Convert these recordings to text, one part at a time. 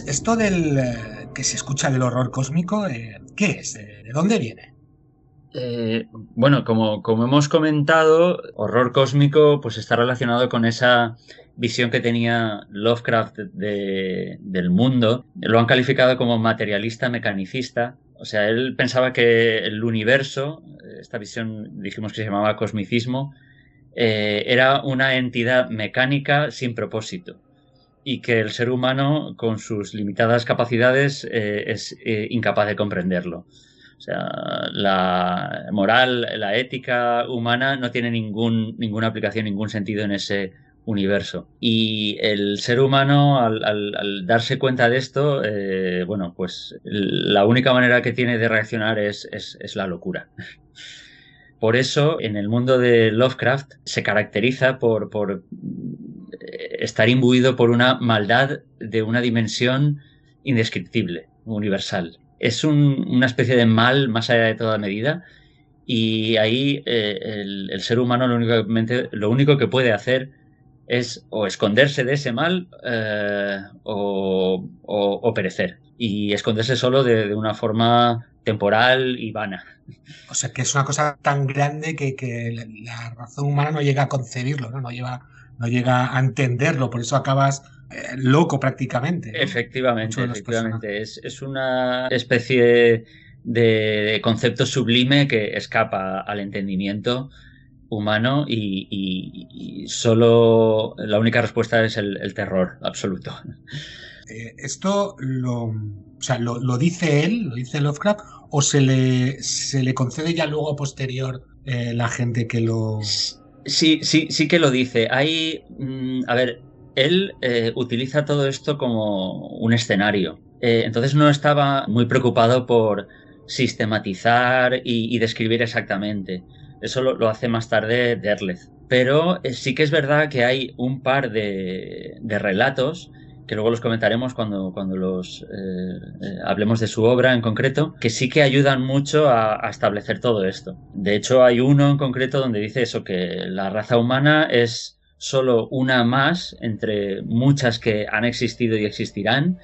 Esto del eh, que se escucha del horror cósmico, eh, ¿qué es? Eh, ¿De dónde viene? Bueno, como, hemos comentado, horror cósmico pues está relacionado con esa visión que tenía Lovecraft de- del mundo. Lo han calificado como materialista mecanicista. O sea, él pensaba que el universo, esta visión dijimos que se llamaba cosmicismo, era una entidad mecánica sin propósito y que el ser humano, con sus limitadas capacidades, eh, es eh, incapaz de comprenderlo. O sea, la moral, la ética humana no tiene ningún, ninguna aplicación, ningún sentido en ese universo. Y el ser humano, al, darse cuenta de esto, eh, bueno, pues la única manera que tiene de reaccionar es, es- es la locura. Por eso, en el mundo de Lovecraft se caracteriza por, por estar imbuido por una maldad de una dimensión indescriptible, universal. Es un- una especie de mal más allá de toda medida y ahí eh, el, ser humano lo, únicamente, lo único que puede hacer es o esconderse de ese mal eh, o, perecer. Y esconderse solo de, una forma temporal y vana. O sea, que es una cosa tan grande que, que la razón humana no llega a concebirlo, ¿no? No, lleva, no llega a entenderlo, por eso acabas eh, loco prácticamente. ¿no? Efectivamente, efectivamente. Es, es una especie de concepto sublime que escapa al entendimiento humano y, y- y solo la única respuesta es el, el terror absoluto. Eh, ¿Esto lo, o sea, lo, lo dice él, lo dice Lovecraft, o se le, se le concede ya luego a posterior eh, la gente que lo... Sí, sí, sí que lo dice. Hay, mm, a ver, él eh, utiliza todo esto como un escenario. Eh, entonces no estaba muy preocupado por sistematizar y, y describir exactamente. Eso lo, hace más tarde Derleth. Pero eh, sí que es verdad que hay un par de, de relatos que luego los comentaremos cuando, cuando los eh, eh, hablemos de su obra en concreto, que sí que ayudan mucho a, a establecer todo esto. De hecho, hay uno en concreto donde dice eso, que la raza humana es solo una más entre muchas que han existido y existirán,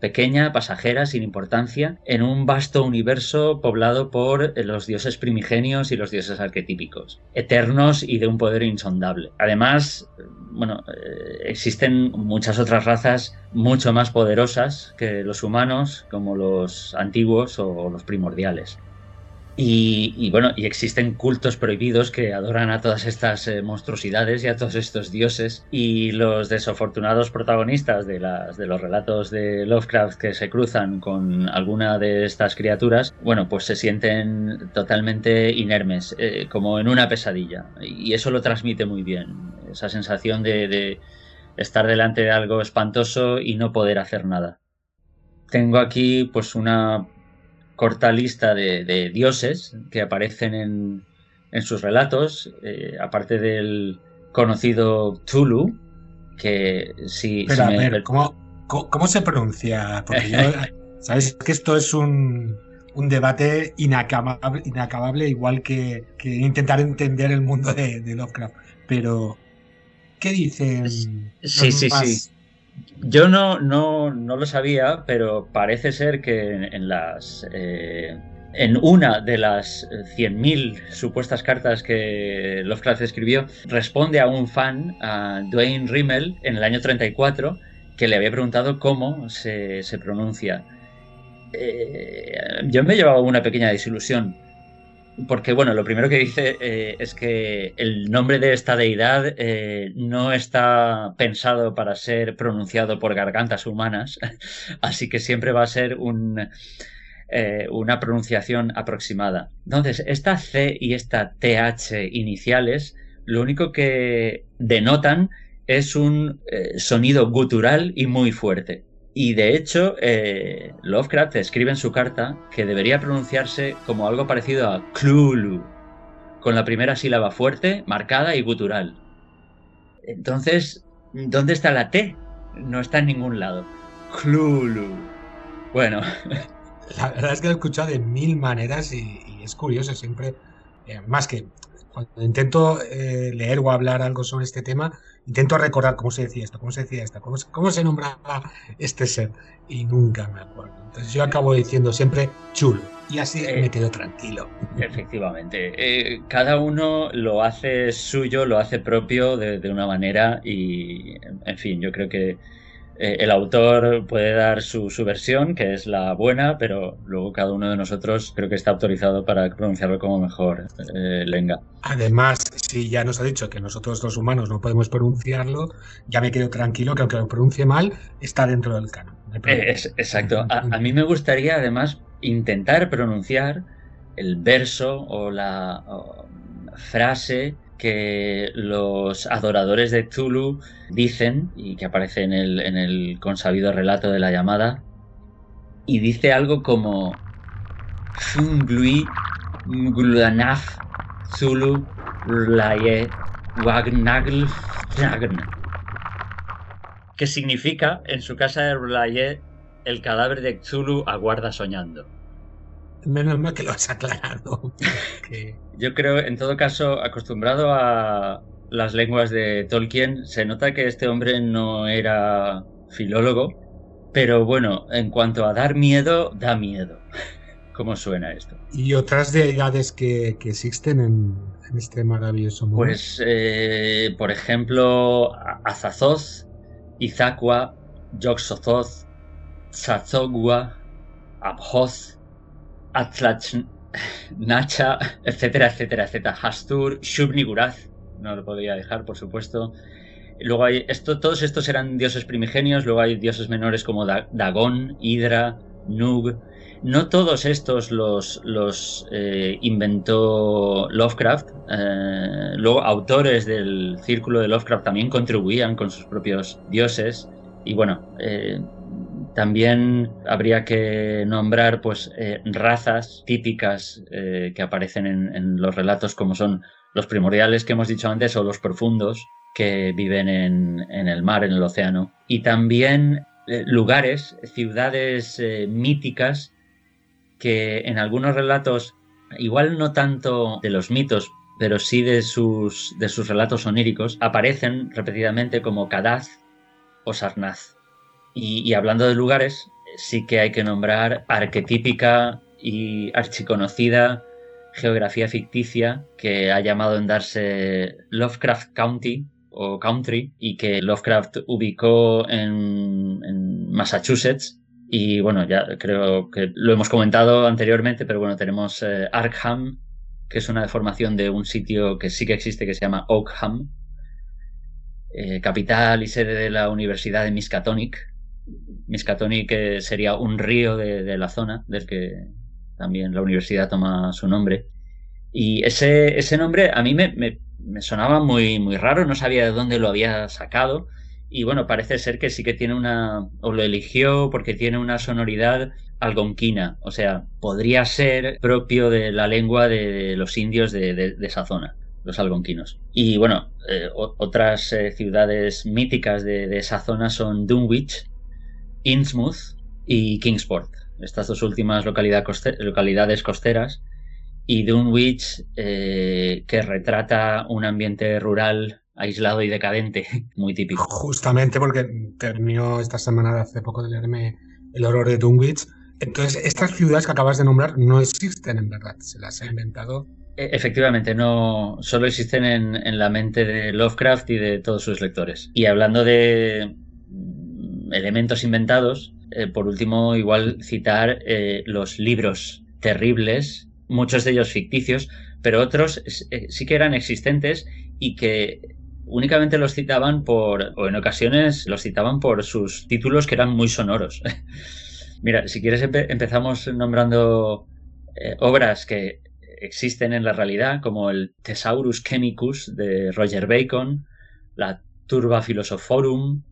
pequeña, pasajera, sin importancia, en un vasto universo poblado por eh, los dioses primigenios y los dioses arquetípicos, eternos y de un poder insondable. Además, bueno, eh, existen muchas otras razas mucho más poderosas que los humanos, como los antiguos o los primordiales. Y, y, bueno, y existen cultos prohibidos que adoran a todas estas eh, monstruosidades y a todos estos dioses. Y los desafortunados protagonistas de, las, de los relatos de Lovecraft que se cruzan con alguna de estas criaturas, bueno, pues se sienten totalmente inermes, eh, como en una pesadilla. Y eso lo transmite muy bien, esa sensación de, de estar delante de algo espantoso y no poder hacer nada. Tengo aquí pues una corta lista de, dioses que aparecen en, en sus relatos, eh, aparte del conocido Tulu, que si... Pero, a ver, ¿cómo, se pronuncia? Porque yo, ¿sabes? Que esto es un, un debate inacabable, inacabable igual que, que, intentar entender el mundo de, Lovecraft. Pero, ¿qué dicen? Sí, sí, sí. Yo no, no, no, lo sabía, pero parece ser que en, las... Eh, en una de las 100.000 supuestas cartas que Lovecraft escribió, responde a un fan, a Dwayne Rimmel, en el año 34, que le había preguntado cómo se, pronuncia. Eh, yo me he llevado una pequeña desilusión, porque bueno, lo primero que dice eh, es que el nombre de esta deidad eh, no está pensado para ser pronunciado por gargantas humanas, así que siempre va a ser un, eh, una pronunciación aproximada. Entonces, esta C y esta TH iniciales, lo único que denotan es un sonido gutural y muy fuerte. Y de hecho, eh, Lovecraft escribe en su carta que debería pronunciarse como algo parecido a Cthulhu, con la primera sílaba fuerte, marcada y gutural. Entonces, ¿dónde está la T? No está en ningún lado. Cthulhu. Bueno. La verdad es que lo he escuchado de mil maneras y, es curioso siempre, eh, más que cuando intento eh, leer o hablar algo sobre este tema, intento recordar cómo se decía esto, cómo se decía esto, cómo se, nombraba este ser, y nunca me acuerdo. Entonces yo acabo diciendo siempre chulo, y así me eh, quedo tranquilo. Efectivamente, eh, cada uno lo hace suyo, lo hace propio de una manera, y en fin, yo creo que eh, el autor puede dar su, versión, que es la buena, pero luego cada uno de nosotros creo que está autorizado para pronunciarlo como mejor eh, lenga. Además, si ya nos ha dicho que nosotros los humanos no podemos pronunciarlo, ya me quedo tranquilo que aunque lo pronuncie mal, está dentro del canon. Exacto. A, a, mí me gustaría además intentar pronunciar el verso o la frase que los adoradores de Tulu dicen y que aparece en el, consabido relato de la llamada y dice algo como Funglui Mglanaf Zulu Laye Wagnagl que significa en su casa de Rulaye el cadáver de Zulu aguarda soñando. Menos mal que lo has aclarado. Yo creo, en todo caso, acostumbrado a las lenguas de Tolkien, se nota que este hombre no era filólogo, pero bueno, en cuanto a dar miedo, da miedo. ¿Cómo suena esto? ¿Y otras deidades que, existen en, este maravilloso mundo? Pues, eh, por ejemplo, Azathoth, Izacua, Yoxothoth, Tzazogua, Abhoth, Atlach, Nacha, etcétera, etcétera, etcétera. Hastur, Shub-Niggurath, no lo podría dejar, por supuesto. Luego hay, todos estos eran dioses primigenios, luego hay dioses menores como Dagon, Hydra, Nug. No todos estos los, los eh, inventó Lovecraft. Eh, luego autores del círculo de Lovecraft también contribuían con sus propios dioses. Y bueno, eh, también habría que nombrar pues, eh, razas típicas eh, que aparecen en, los relatos como son los primordiales que hemos dicho antes o los profundos que viven en, el mar, en el océano. Y también eh, lugares, ciudades míticas que en algunos relatos, igual no tanto de los mitos, pero sí de sus, de sus relatos oníricos, aparecen repetidamente como Kadaz o Sarnaz. Y, hablando de lugares, sí que hay que nombrar arquetípica y archiconocida geografía ficticia que ha llamado en darse Lovecraft County o Country y que Lovecraft ubicó en, Massachusetts. Y bueno, ya creo que lo hemos comentado anteriormente, pero bueno, tenemos eh, Arkham, que es una deformación de un sitio que sí que existe que se llama Oakham, eh, capital y sede de la Universidad de Miskatonic, Miskatonic que sería un río de, la zona del que también la universidad toma su nombre. Y ese, nombre a mí me, sonaba muy, muy raro, no sabía de dónde lo había sacado. Y bueno, parece ser que sí que tiene una, o lo eligió porque tiene una sonoridad algonquina, o sea, podría ser propio de la lengua de los indios de, esa zona, los algonquinos. Y bueno, eh, otras eh, ciudades míticas de, esa zona son Dunwich, Innsmouth y Kingsport, estas dos últimas localidades costeras. Y Dunwich, eh, que retrata un ambiente rural aislado y decadente, muy típico. Justamente porque terminó esta semana hace poco de leerme El horror de Dunwich. Entonces, estas ciudades que acabas de nombrar no existen en verdad, se las ha inventado. E, efectivamente, no solo existen en, la mente de Lovecraft y de todos sus lectores. Y hablando de elementos inventados, eh, por último, igual citar eh, los libros terribles, muchos de ellos ficticios, pero otros eh, sí que eran existentes y que únicamente los citaban por, o en ocasiones los citaban por sus títulos que eran muy sonoros. Mira, si quieres empezamos nombrando obras que existen en la realidad, como el Thesaurus Chemicus de Roger Bacon, la Turba Philosophorum,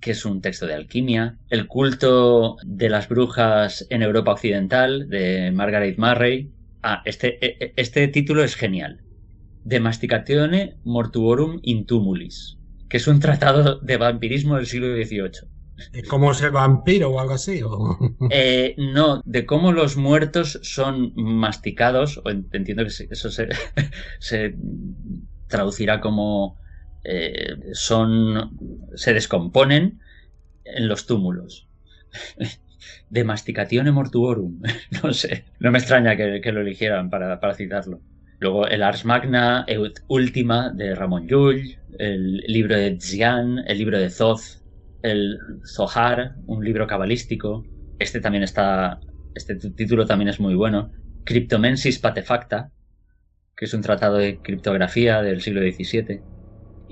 que es un texto de alquimia, el culto de las brujas en Europa Occidental de Margaret Murray. Ah, este, e, e, este título es genial. De Masticatione Mortuorum Intumulis, que es un tratado de vampirismo del siglo XVIII. ¿Cómo ser vampiro o algo así? Eh, no, de cómo los muertos son masticados, o entiendo que eso se, traducirá como eh, son se descomponen en los túmulos. De Masticatione Mortuorum. No sé, no me extraña que, lo eligieran para citarlo. Luego el Ars Magna, Eut Ultima de Ramón Llull, el libro de Xian, el libro de Zoth, el Zohar, un libro cabalístico. Este también está, este título también es muy bueno. Cryptomensis Patefacta, que es un tratado de criptografía del siglo XVII.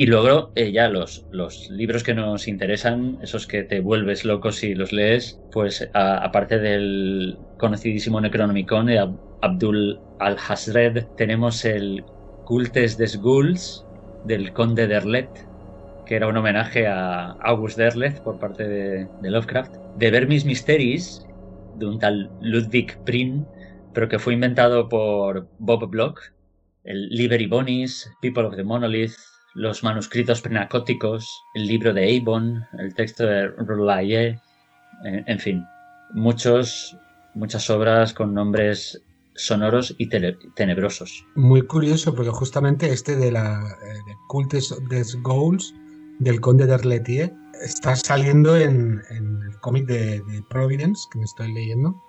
Y luego eh, ya los, los libros que nos interesan, esos que te vuelves loco si los lees, pues aparte del conocidísimo Necronomicon de Abdul al-Hasred, tenemos el Cultes des Ghouls del conde Derlet, que era un homenaje a August Derlet por parte de, Lovecraft, de Vermis Mysteries, de un tal Ludwig Prin, pero que fue inventado por Bob Bloch, el Liberty Bonis, People of the Monolith, los manuscritos prenacóticos, el libro de Avon, el texto de Roulaye, en fin, muchos, muchas obras con nombres sonoros y tenebrosos. Muy curioso, porque justamente este de la eh, Cultes des Goals del Conde de está saliendo en, el cómic de, Providence que me estoy leyendo,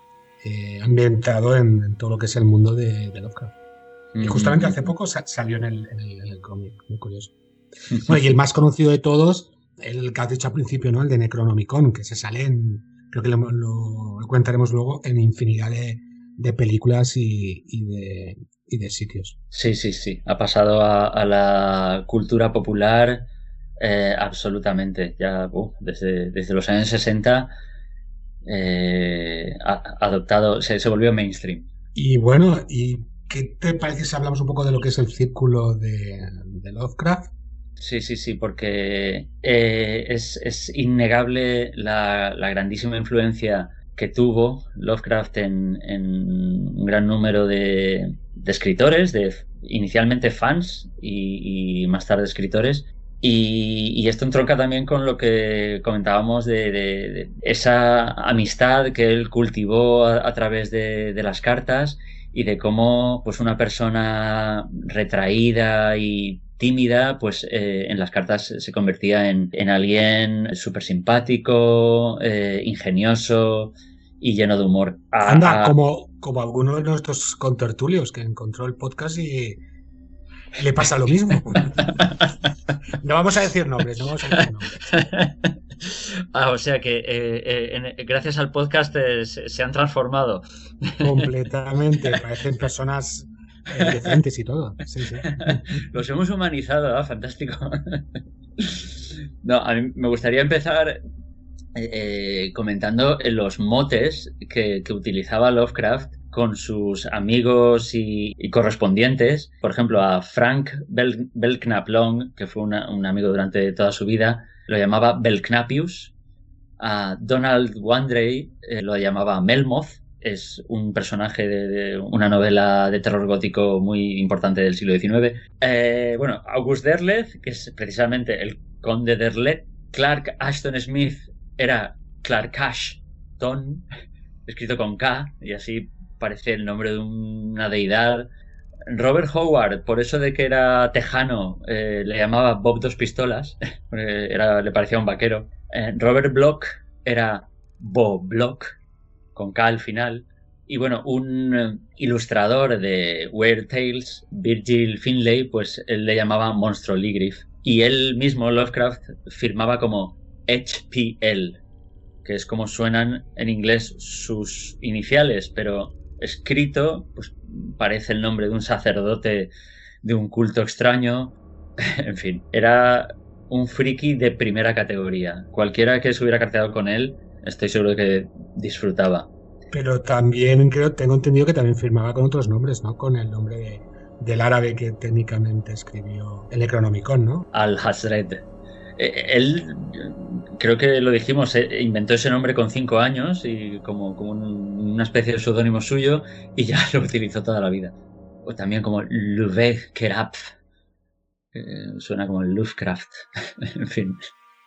eh, ambientado en, todo lo que es el mundo de, Lovecraft. Y justamente hace poco salió en el, cómic, muy curioso. Bueno, y el más conocido de todos, el que has dicho al principio, ¿no? El de Necronomicon, que se sale en, creo que lo, lo contaremos luego, en infinidad de, de películas y, de, y, de, sitios. Sí, sí, sí. Ha pasado a, la cultura popular eh, absolutamente. Ya uh, desde, desde, los años 60 eh, ha adoptado, se, volvió mainstream. Y bueno, ¿y qué te parece si hablamos un poco de lo que es el círculo de, Lovecraft? Sí, sí, sí, porque eh, es, es, innegable la, la grandísima influencia que tuvo Lovecraft en, un gran número de, escritores, de inicialmente fans y, más tarde escritores. Y, esto entronca también con lo que comentábamos de, esa amistad que él cultivó a, través de, las cartas y de cómo pues una persona retraída y tímida, pues eh, en las cartas se convertía en, alguien súper simpático, eh, ingenioso, y lleno de humor. Anda, como, como alguno de nuestros contertulios que encontró el podcast y le pasa lo mismo. no vamos a decir nombres, no vamos a decir nombres. Ah, o sea que eh, eh, gracias al podcast eh, se, han transformado. Completamente, parecen personas y todo. Los hemos humanizado, ¿ah? fantástico. No, a mí me gustaría empezar eh, comentando los motes que, utilizaba Lovecraft con sus amigos y, correspondientes. Por ejemplo, a Frank Belknap Long, que fue un amigo durante toda su vida, lo llamaba Belknapius, a Donald Wandrey eh, lo llamaba Melmoth, es un personaje de, una novela de terror gótico muy importante del siglo XIX. Eh, bueno, August Derleth, que es precisamente el conde Derleth. Clark Ashton Smith era Clark Ashton, escrito con K, y así parece el nombre de una deidad. Robert Howard, por eso de que era tejano, eh, le llamaba Bob Dos Pistolas, era, le parecía un vaquero. Eh, Robert Block era Bob Block, con K al final. Y bueno, un eh, ilustrador de Weird Tales, Virgil Finlay, pues él le llamaba Monstro Ligriff. Y él mismo, Lovecraft, firmaba como HPL, que es como suenan en inglés sus iniciales, pero escrito, pues parece el nombre de un sacerdote de un culto extraño. en fin, era un friki de primera categoría. Cualquiera que se hubiera carteado con él estoy seguro que disfrutaba. Pero también creo, tengo entendido que también firmaba con otros nombres, ¿no? Con el nombre del árabe que técnicamente escribió el Necronomicon, ¿no? Al-Hazred. Eh, él, creo que lo dijimos, eh, inventó ese nombre con cinco años y como, como una especie de seudónimo suyo y ya lo utilizó toda la vida. O también como Louvet Kerap. suena como Lovecraft. en fin,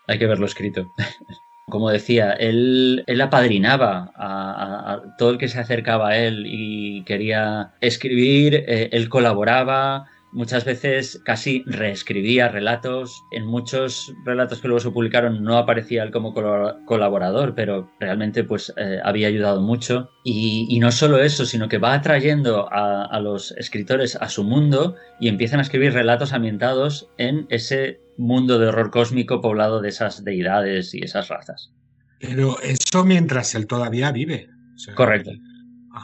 hay que verlo escrito. Como decía, él, él apadrinaba a, todo el que se acercaba a él y quería escribir, eh, él colaboraba, muchas veces casi reescribía relatos. En muchos relatos que luego se publicaron no aparecía él como colaborador, pero realmente pues eh, había ayudado mucho. Y, no solo eso, sino que va atrayendo a, a, los escritores a su mundo y empiezan a escribir relatos ambientados en ese mundo de horror cósmico poblado de esas deidades y esas razas. Pero eso mientras él todavía vive. Correcto.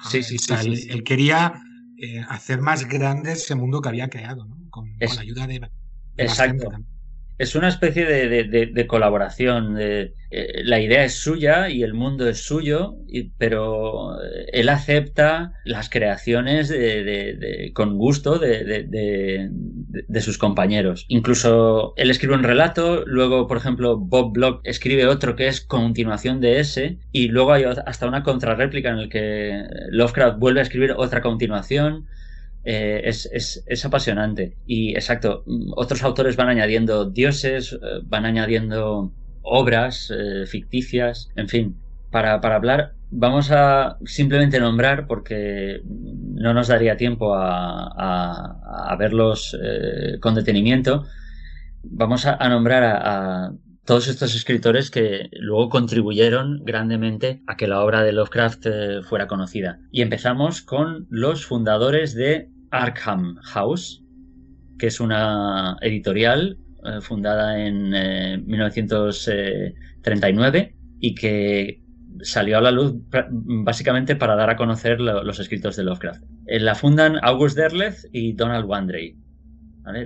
sí, sí, sí, él, quería eh, hacer más grande ese mundo que había creado, ¿no? con, la ayuda de, Exacto es una especie de, colaboración. De, eh, la idea es suya y el mundo es suyo, pero él acepta las creaciones con gusto de, sus compañeros. Incluso él escribe un relato, luego, por ejemplo, Bob Block escribe otro que es continuación de ese, y luego hay hasta una contrarréplica en el que Lovecraft vuelve a escribir otra continuación. Eh, es, apasionante. Y exacto, otros autores van añadiendo dioses, eh, van añadiendo obras eh, ficticias, en fin. Para, hablar, vamos a simplemente nombrar, porque no nos daría tiempo a, verlos con detenimiento, vamos a, nombrar a, todos estos escritores que luego contribuyeron grandemente a que la obra de Lovecraft fuera conocida. Y empezamos con los fundadores de Arkham House, que es una editorial eh, fundada en 1939 eh, y que salió a la luz básicamente para dar a conocer los escritos de Lovecraft. Eh, la fundan August Derleth y Donald Wandrey.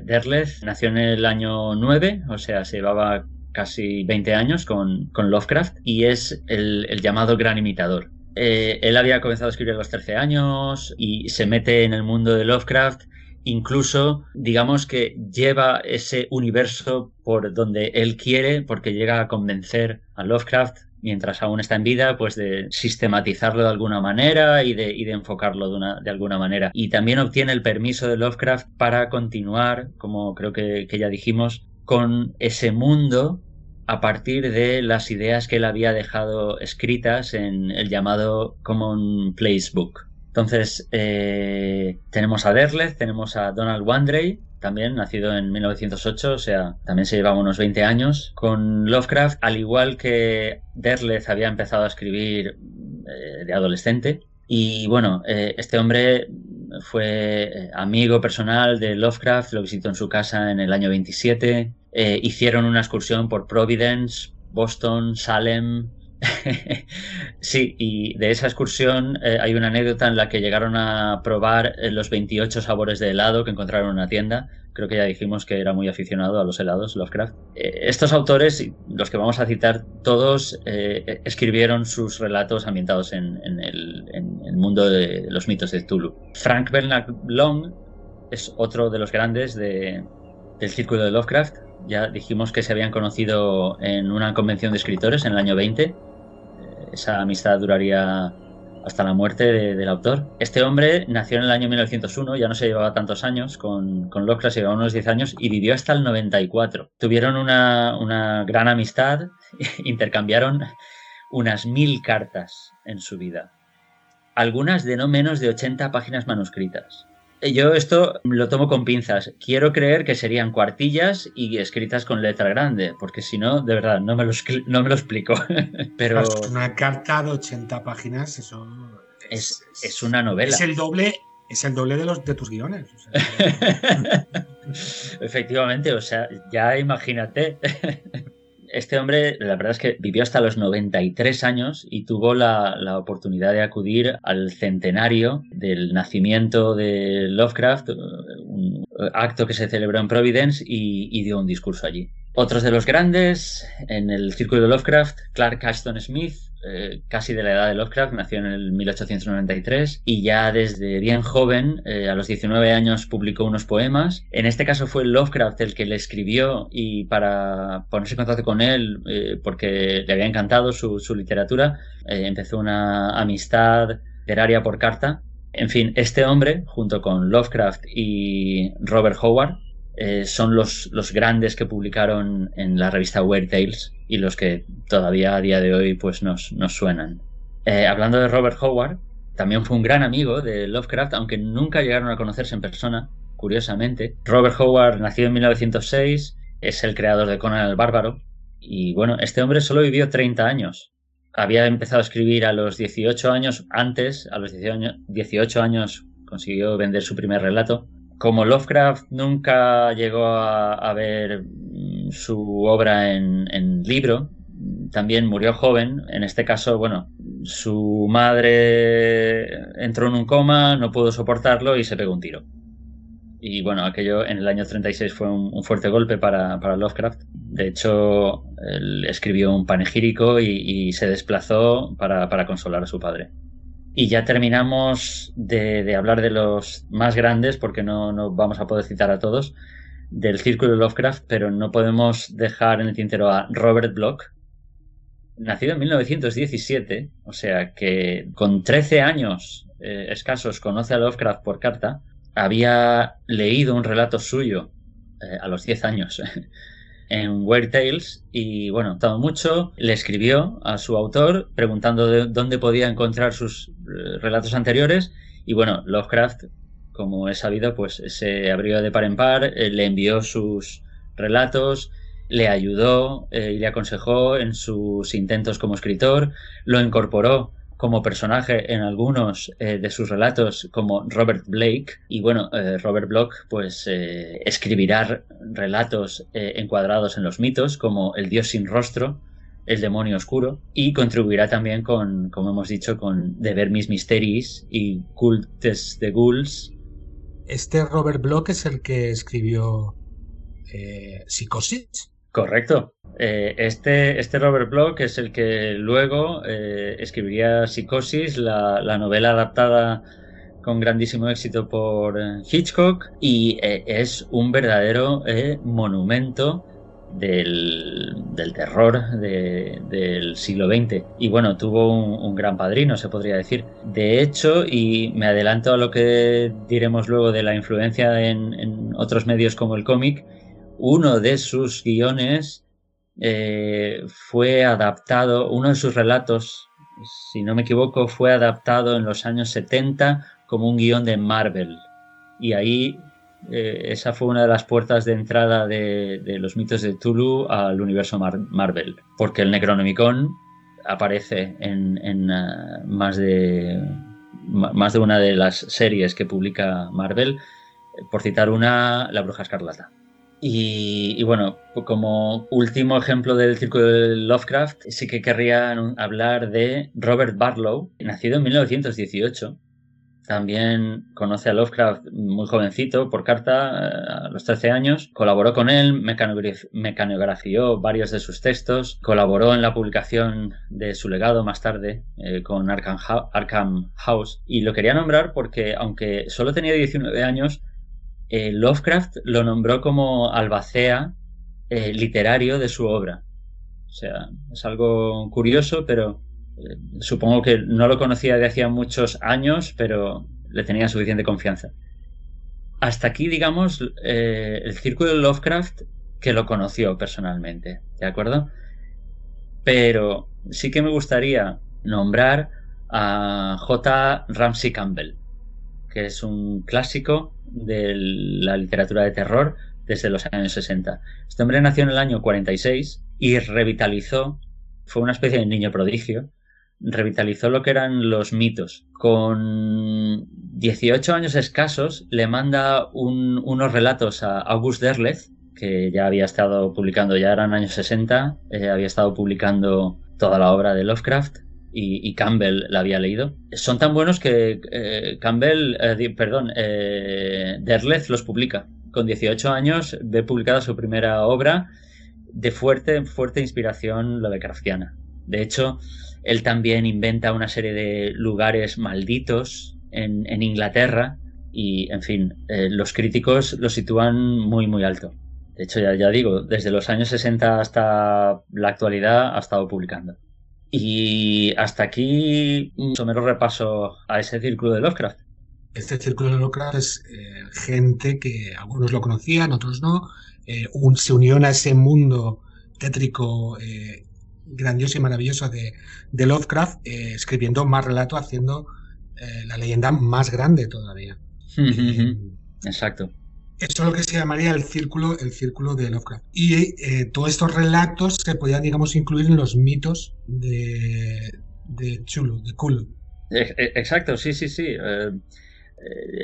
Derleth nació en el año 9, o sea, se llevaba casi 20 años con, Lovecraft y es el, el llamado gran imitador. Eh, él había comenzado a escribir a los 13 años y se mete en el mundo de Lovecraft. Incluso, digamos que lleva ese universo por donde él quiere, porque llega a convencer a Lovecraft mientras aún está en vida, pues de sistematizarlo de alguna manera y de, enfocarlo de, una, de, alguna manera. Y también obtiene el permiso de Lovecraft para continuar, como creo que ya dijimos, con ese mundo a partir de las ideas que él había dejado escritas en el llamado Common Place Book. Entonces, eh, tenemos a Derleth, tenemos a Donald Wandrey, también nacido en 1908, o sea, también se llevaba unos 20 años, con Lovecraft, al igual que Derleth había empezado a escribir eh, de adolescente. Y bueno, eh, este hombre fue amigo personal de Lovecraft, lo visitó en su casa en el año 27, eh, hicieron una excursión por Providence, Boston, Salem. sí, y de esa excursión eh, hay una anécdota en la que llegaron a probar eh, los 28 sabores de helado que encontraron en una tienda. Creo que ya dijimos que era muy aficionado a los helados, Lovecraft. estos autores, los que vamos a citar, todos escribieron sus relatos ambientados en, el, en, el, mundo de los mitos de Tulu. Frank Bernard Long es otro de los grandes de, del círculo de Lovecraft Ya dijimos que se habían conocido en una convención de escritores en el año 20. Esa amistad duraría hasta la muerte del autor. Este hombre nació en el año 1901, ya no se llevaba tantos años, con, con Lovecraft se llevaba unos 10 años y vivió hasta el 94. Tuvieron una, una gran amistad, intercambiaron unas mil cartas en su vida, algunas de no menos de 80 páginas manuscritas. Yo esto lo tomo con pinzas. Quiero creer que serían cuartillas y escritas con letra grande, porque si no, de verdad, no me lo, no me lo explico. Pero una carta de 80 páginas, eso es, es, una novela. Es el doble, es el doble de los de tus guiones. Efectivamente, o sea, ya imagínate. este hombre, la verdad es que vivió hasta los 93 años y tuvo la, oportunidad de acudir al centenario del nacimiento de Lovecraft, un acto que se celebró en Providence y dio un discurso allí. Otros de los grandes en el círculo de Lovecraft, Clark Ashton Smith, eh, casi de la edad de Lovecraft, nació en el 1893 y ya desde bien joven, eh, a los 19 años, publicó unos poemas. En este caso fue Lovecraft el que le escribió y para ponerse en contacto con él, eh, porque le había encantado su, su literatura, empezó una amistad literaria por carta. En fin, este hombre, junto con Lovecraft y Robert Howard, eh, son los, los, grandes que publicaron en la revista Weird Tales y los que todavía a día de hoy pues nos, nos suenan. Eh, hablando de Robert Howard, también fue un gran amigo de Lovecraft, aunque nunca llegaron a conocerse en persona, curiosamente. Robert Howard nació en 1906, es el creador de Conan el Bárbaro, y bueno, este hombre solo vivió 30 años. Había empezado a escribir a los 18 años, antes, a los 18 años consiguió vender su primer relato, como Lovecraft nunca llegó a, ver mm, su obra en, libro, también murió joven. En este caso, bueno, su madre entró en un coma, no pudo soportarlo y se pegó un tiro. Y bueno, aquello en el año 36 fue un, fuerte golpe para, Lovecraft. De hecho, él escribió un panegírico y, se desplazó para consolar a su padre. Y ya terminamos de, hablar de los más grandes, porque no, vamos a poder citar a todos, del círculo Lovecraft, pero no podemos dejar en el tintero a Robert Bloch, nacido en 1917, o sea que con 13 años eh, escasos conoce a Lovecraft por carta, había leído un relato suyo eh, a los 10 años en Weird Tales y bueno, estado mucho, le escribió a su autor preguntando de dónde podía encontrar sus eh, relatos anteriores y bueno, Lovecraft, como he sabido, pues se abrió de par en par, eh, le envió sus relatos, le ayudó eh, y le aconsejó en sus intentos como escritor, lo incorporó como personaje en algunos eh, de sus relatos como Robert Blake. Y bueno eh, Robert Bloch pues eh, escribirá relatos encuadrados en los mitos como el dios sin rostro el demonio oscuro. Y contribuirá también con como hemos dicho con The Vermis Mysteries y Cultes de Ghouls. Este Robert Bloch es el que escribió Psicosis correcto eh, este, este Robert Bloch es el que luego eh, escribiría Psicosis, la, novela adaptada con grandísimo éxito por eh, Hitchcock y es un verdadero monumento del, terror del siglo XX. Y bueno, tuvo un, gran padrino, se podría decir. De hecho, y me adelanto a lo que diremos luego de la influencia en, en otros medios como el cómic, uno de sus guiones eh, fue adaptado, uno de sus relatos, si no me equivoco, fue adaptado en los años 70 como un guion de Marvel. Y ahí eh, esa fue una de las puertas de entrada de, los mitos de Tulu al universo Marvel, porque el Necronomicon aparece en, uh, más, de, más de una de las series que publica Marvel, por citar una, La Bruja Escarlata. Y, bueno, como último ejemplo del círculo de Lovecraft, sí que querría hablar de Robert Barlow, nacido en 1918. También conoce a Lovecraft muy jovencito por carta, eh, a los 13 años. Colaboró con él, mecanografió varios de sus textos, colaboró en la publicación de su legado más tarde eh, con Arkham House. Y lo quería nombrar porque, aunque solo tenía 19 años, eh, Lovecraft lo nombró como albacea eh, literario de su obra. O sea, es algo curioso, pero eh, supongo que no lo conocía de hacía muchos años, pero le tenía suficiente confianza. Hasta aquí, digamos, el círculo de Lovecraft que lo conoció personalmente, ¿de acuerdo? Pero sí que me gustaría nombrar a J. Ramsey Campbell, que es un clásico de la literatura de terror desde los años 60. Este hombre nació en el año 46 y revitalizó, fue una especie de niño prodigio, revitalizó lo que eran los mitos. Con 18 años escasos le manda unos relatos a August Derleth, que ya había estado publicando, ya eran años 60, eh, había estado publicando toda la obra de Lovecraft y, Campbell la había leído. Son tan buenos que eh, Campbell, eh, perdón, Derleth los publica. Con 18 años ve publicada su primera obra de fuerte, fuerte inspiración Lovecraftiana. De hecho, él también inventa una serie de lugares malditos en, Inglaterra y, en fin, eh, los críticos lo sitúan muy, muy alto. De hecho, ya, ya digo, desde los años 60 hasta la actualidad ha estado publicando. Y hasta aquí un somero repaso a ese círculo de Lovecraft. Este círculo de Lovecraft es eh, gente que algunos lo conocían, otros no. Eh, se unió a ese mundo tétrico grandioso y maravilloso de, Lovecraft, eh, escribiendo más relatos, haciendo eh, la leyenda más grande todavía. Eh, Exacto. Eso es lo que se llamaría el círculo, el círculo de Lovecraft. Y todos estos relatos se podían, digamos, incluir en los mitos de, de Chulu, de Kulu. Exacto, sí, sí, sí.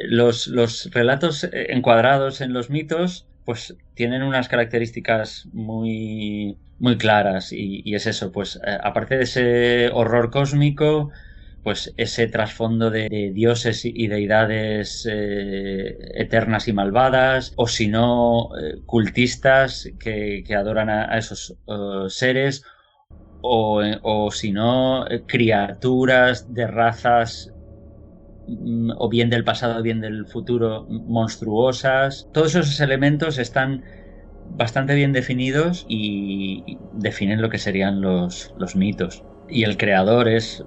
los, los relatos encuadrados en los mitos pues tienen unas características muy, muy claras y, es eso, pues eh, aparte de ese horror cósmico, pues ese trasfondo de, dioses y deidades eh, eternas y malvadas, o si no, eh, cultistas que, adoran a, esos seres, o, o si no, criaturas de razas Mm, o bien del pasado o bien del futuro monstruosas. Todos esos elementos están bastante bien definidos y definen lo que serían los, los mitos. Y el creador es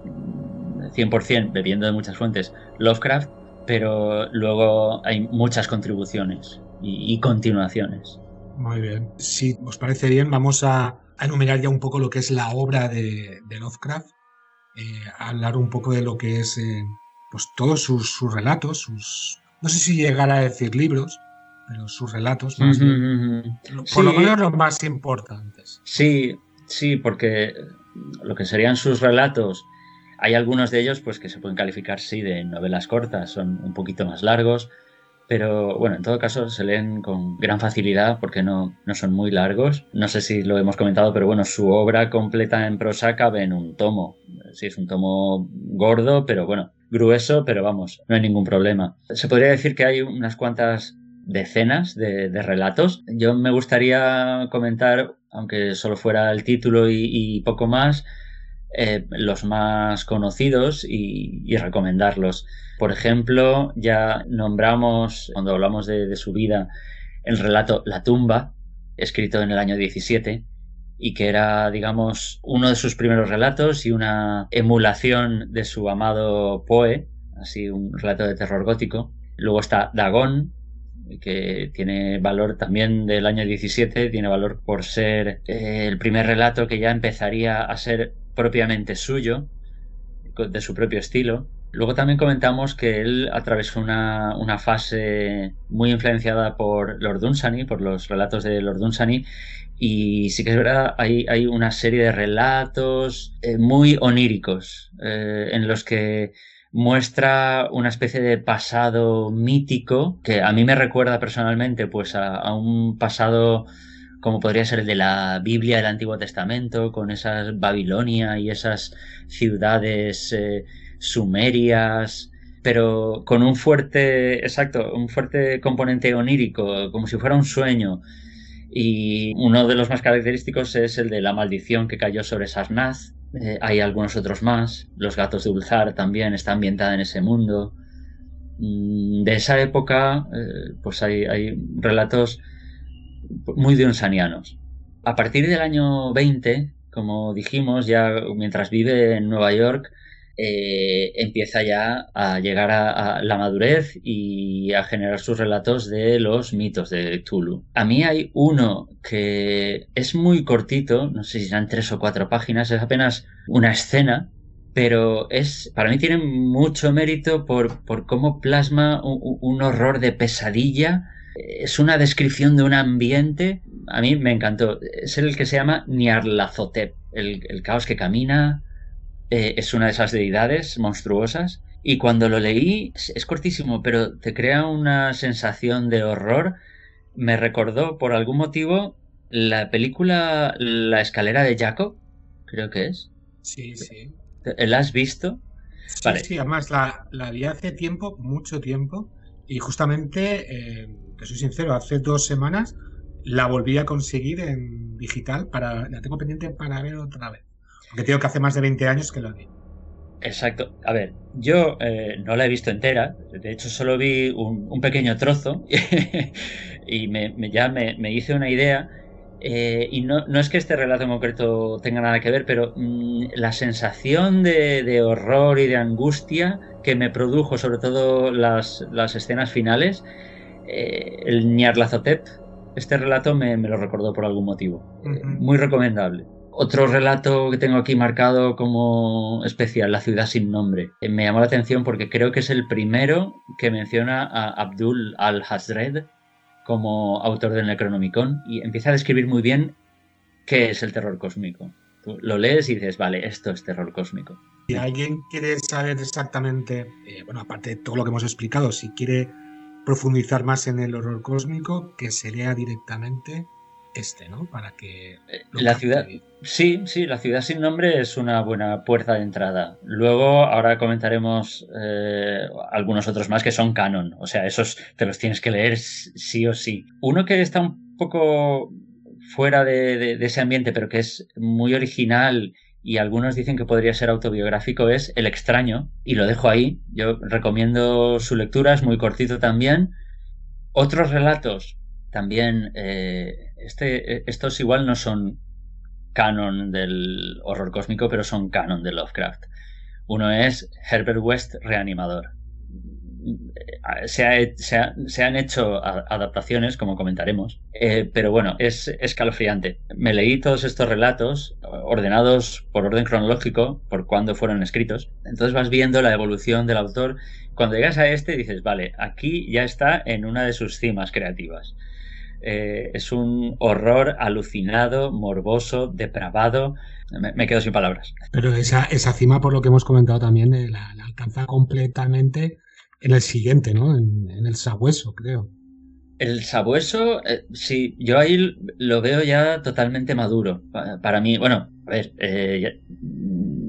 100%, mm, bebiendo de muchas fuentes, Lovecraft, pero luego hay muchas contribuciones y, continuaciones. Muy bien. Si os parece bien, vamos a, enumerar ya un poco lo que es la obra de, Lovecraft, eh, hablar un poco de lo que es eh, pues todos sus, relatos, sus no sé si llegar a decir libros, pero sus relatos, más por lo menos los más importantes. Sí, sí, porque lo que serían sus relatos, hay algunos de ellos pues que se pueden calificar sí de novelas cortas, son un poquito más largos, pero bueno, en todo caso se leen con gran facilidad porque no, no son muy largos. No sé si lo hemos comentado, pero bueno, su obra completa en prosa cabe en un tomo. Sí, es un tomo gordo, pero bueno, grueso, pero vamos, no hay ningún problema. Se podría decir que hay unas cuantas decenas de, relatos. Yo me gustaría comentar, aunque solo fuera el título y, poco más, eh, los más conocidos y, recomendarlos. Por ejemplo, ya nombramos, cuando hablamos de, su vida, el relato La tumba, escrito en el año 17, y que era, digamos, uno de sus primeros relatos y una emulación de su amado Poe, así un relato de terror gótico. Luego está Dagón, que tiene valor también del año 17, tiene valor por ser eh, el primer relato que ya empezaría a ser propiamente suyo, de su propio estilo. Luego también comentamos que él atravesó una, una, fase muy influenciada por Lord Dunsany, por los relatos de Lord Dunsany, y sí que es verdad, hay, hay una serie de relatos eh, muy oníricos eh, en los que muestra una especie de pasado mítico que a mí me recuerda personalmente pues a, un pasado como podría ser el de la Biblia del Antiguo Testamento, con esas Babilonia y esas ciudades eh, sumerias, pero con un fuerte, exacto, un fuerte componente onírico, como si fuera un sueño. Y uno de los más característicos es el de la maldición que cayó sobre Sarnaz. Eh, hay algunos otros más. Los gatos de Ulzar también está ambientada en ese mundo. Mm, de esa época, eh, pues hay, relatos muy dunsanianos. A partir del año 20, como dijimos, ya mientras vive en Nueva York, eh, empieza ya a llegar a, la madurez y a generar sus relatos de los mitos de Tulu. A mí hay uno que es muy cortito, no sé si serán tres o cuatro páginas, es apenas una escena, pero es para mí tiene mucho mérito por, por cómo plasma un, horror de pesadilla. Es una descripción de un ambiente. A mí me encantó. Es el que se llama Niarlazotep, el, el caos que camina, eh, es una de esas deidades monstruosas. Y cuando lo leí, es cortísimo, pero te crea una sensación de horror. Me recordó, por algún motivo, la película La escalera de Jacob, creo que es. Sí, sí. ¿La has visto? Sí, sí además la, la, vi hace tiempo, mucho tiempo, y justamente, eh, te soy sincero, hace dos semanas la volví a conseguir en digital, para la tengo pendiente para ver otra vez. Porque tengo que hace más de 20 años que lo vi. Exacto. A ver, yo eh, no la he visto entera. De hecho, solo vi un, pequeño trozo y me, ya me, hice una idea. Eh, y no, no, es que este relato en concreto tenga nada que ver, pero mm, la sensación de, horror y de angustia que me produjo, sobre todo las, escenas finales, eh, el Nyarlathotep, este relato me, lo recordó por algún motivo. Muy recomendable. Otro relato que tengo aquí marcado como especial, La ciudad sin nombre. Eh, me llamó la atención porque creo que es el primero que menciona a Abdul al-Hazred como autor del Necronomicon y empieza a describir muy bien qué es el terror cósmico. Tú lo lees y dices, vale, esto es terror cósmico. Si alguien quiere saber exactamente, eh, bueno, aparte de todo lo que hemos explicado, si quiere profundizar más en el horror cósmico, que se lea directamente este, ¿no? Para que... Eh, la ciudad... Sí, sí, la ciudad sin nombre es una buena puerta de entrada. Luego, ahora comentaremos eh, algunos otros más que son canon. O sea, esos te los tienes que leer sí o sí. Uno que está un poco fuera de, ese ambiente, pero que es muy original y algunos dicen que podría ser autobiográfico, es El extraño. Y lo dejo ahí. Yo recomiendo su lectura, es muy cortito también. Otros relatos también... Eh, este, e, estos igual no son canon del horror cósmico, pero son canon de Lovecraft. Uno es Herbert West Reanimador. Se, se, han hecho adaptaciones, como comentaremos, eh, pero bueno, es escalofriante. Me leí todos estos relatos ordenados por orden cronológico, por cuándo fueron escritos. Entonces vas viendo la evolución del autor. Cuando llegas a este dices, vale, aquí ya está en una de sus cimas creativas. Eh, es un horror alucinado, morboso, depravado. Me, quedo sin palabras. Pero esa, esa, cima, por lo que hemos comentado también, eh, la, alcanza completamente en el siguiente, ¿no? En, el sabueso, creo. El sabueso, eh, sí, yo ahí lo veo ya totalmente maduro. Para, mí, bueno, a ver,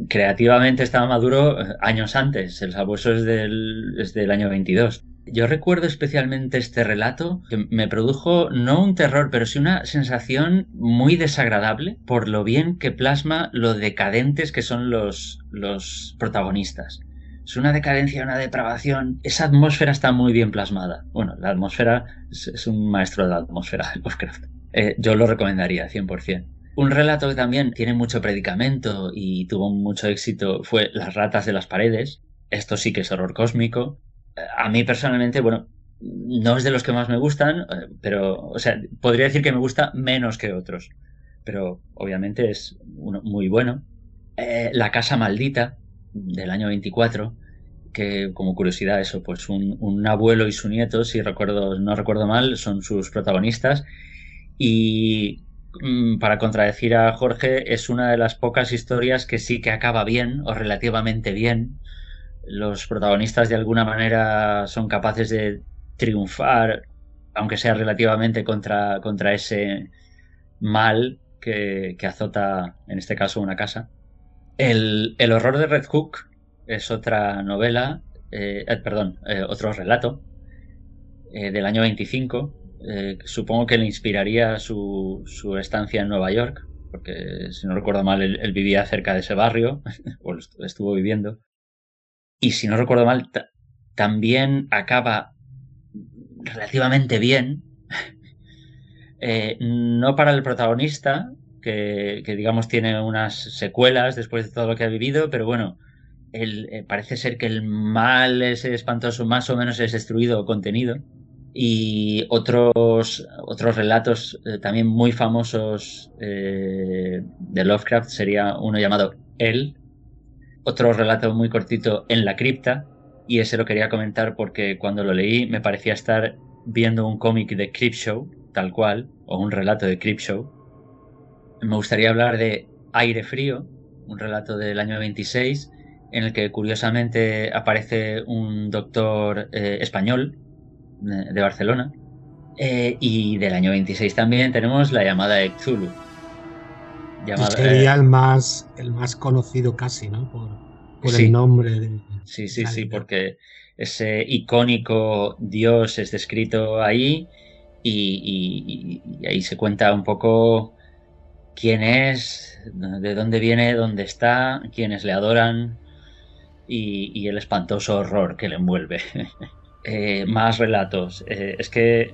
creativamente estaba maduro años antes. El sabueso es del, es del año 22. Yo recuerdo especialmente este relato que me produjo no un terror, pero sí una sensación muy desagradable por lo bien que plasma lo decadentes que son los, los protagonistas. Es una decadencia, una depravación. Esa atmósfera está muy bien plasmada. Bueno, la atmósfera es, un maestro de la atmósfera, Lovecraft. Eh, yo lo recomendaría 100%. Un relato que también tiene mucho predicamento y tuvo mucho éxito fue Las ratas de las paredes. Esto sí que es horror cósmico a mí personalmente, bueno, no es de los que más me gustan, eh, pero, o sea, podría decir que me gusta menos que otros, pero obviamente es uno muy bueno. Eh, la Casa Maldita, del año 24, que como curiosidad eso, pues un, abuelo y su nieto, si recuerdo, no recuerdo mal, son sus protagonistas y mm, para contradecir a Jorge, es una de las pocas historias que sí que acaba bien o relativamente bien los protagonistas de alguna manera son capaces de triunfar, aunque sea relativamente contra, contra ese mal que, azota, en este caso, una casa. El, horror de Red Hook es otra novela, eh, eh, perdón, eh, otro relato del año 25. supongo que le inspiraría su, su, estancia en Nueva York, porque si no recuerdo mal, él, él vivía cerca de ese barrio, o estuvo viviendo y si no recuerdo mal, también acaba relativamente bien. No para el protagonista, que, digamos tiene unas secuelas después de todo lo que ha vivido, pero bueno, eh, parece ser que el mal ese espantoso más o menos es destruido o contenido. Y otros, otros relatos eh, también muy famosos de Lovecraft sería uno llamado El, otro relato muy cortito en la cripta, y ese lo quería comentar porque cuando lo leí me parecía estar viendo un cómic de Creepshow, tal cual, o un relato de Creepshow. Me gustaría hablar de Aire Frío, un relato del año 26, en el que curiosamente aparece un doctor eh, español de Barcelona. Eh, y del año 26 también tenemos la llamada de Cthulhu. sería eh, el, más, el más conocido casi, ¿no? Por, el nombre. De, sí, sí, sí, porque ese icónico dios es descrito ahí y, ahí se cuenta un poco quién es, de dónde viene, dónde está, quiénes le adoran y, el espantoso horror que le envuelve. Eh, más relatos. Eh, es que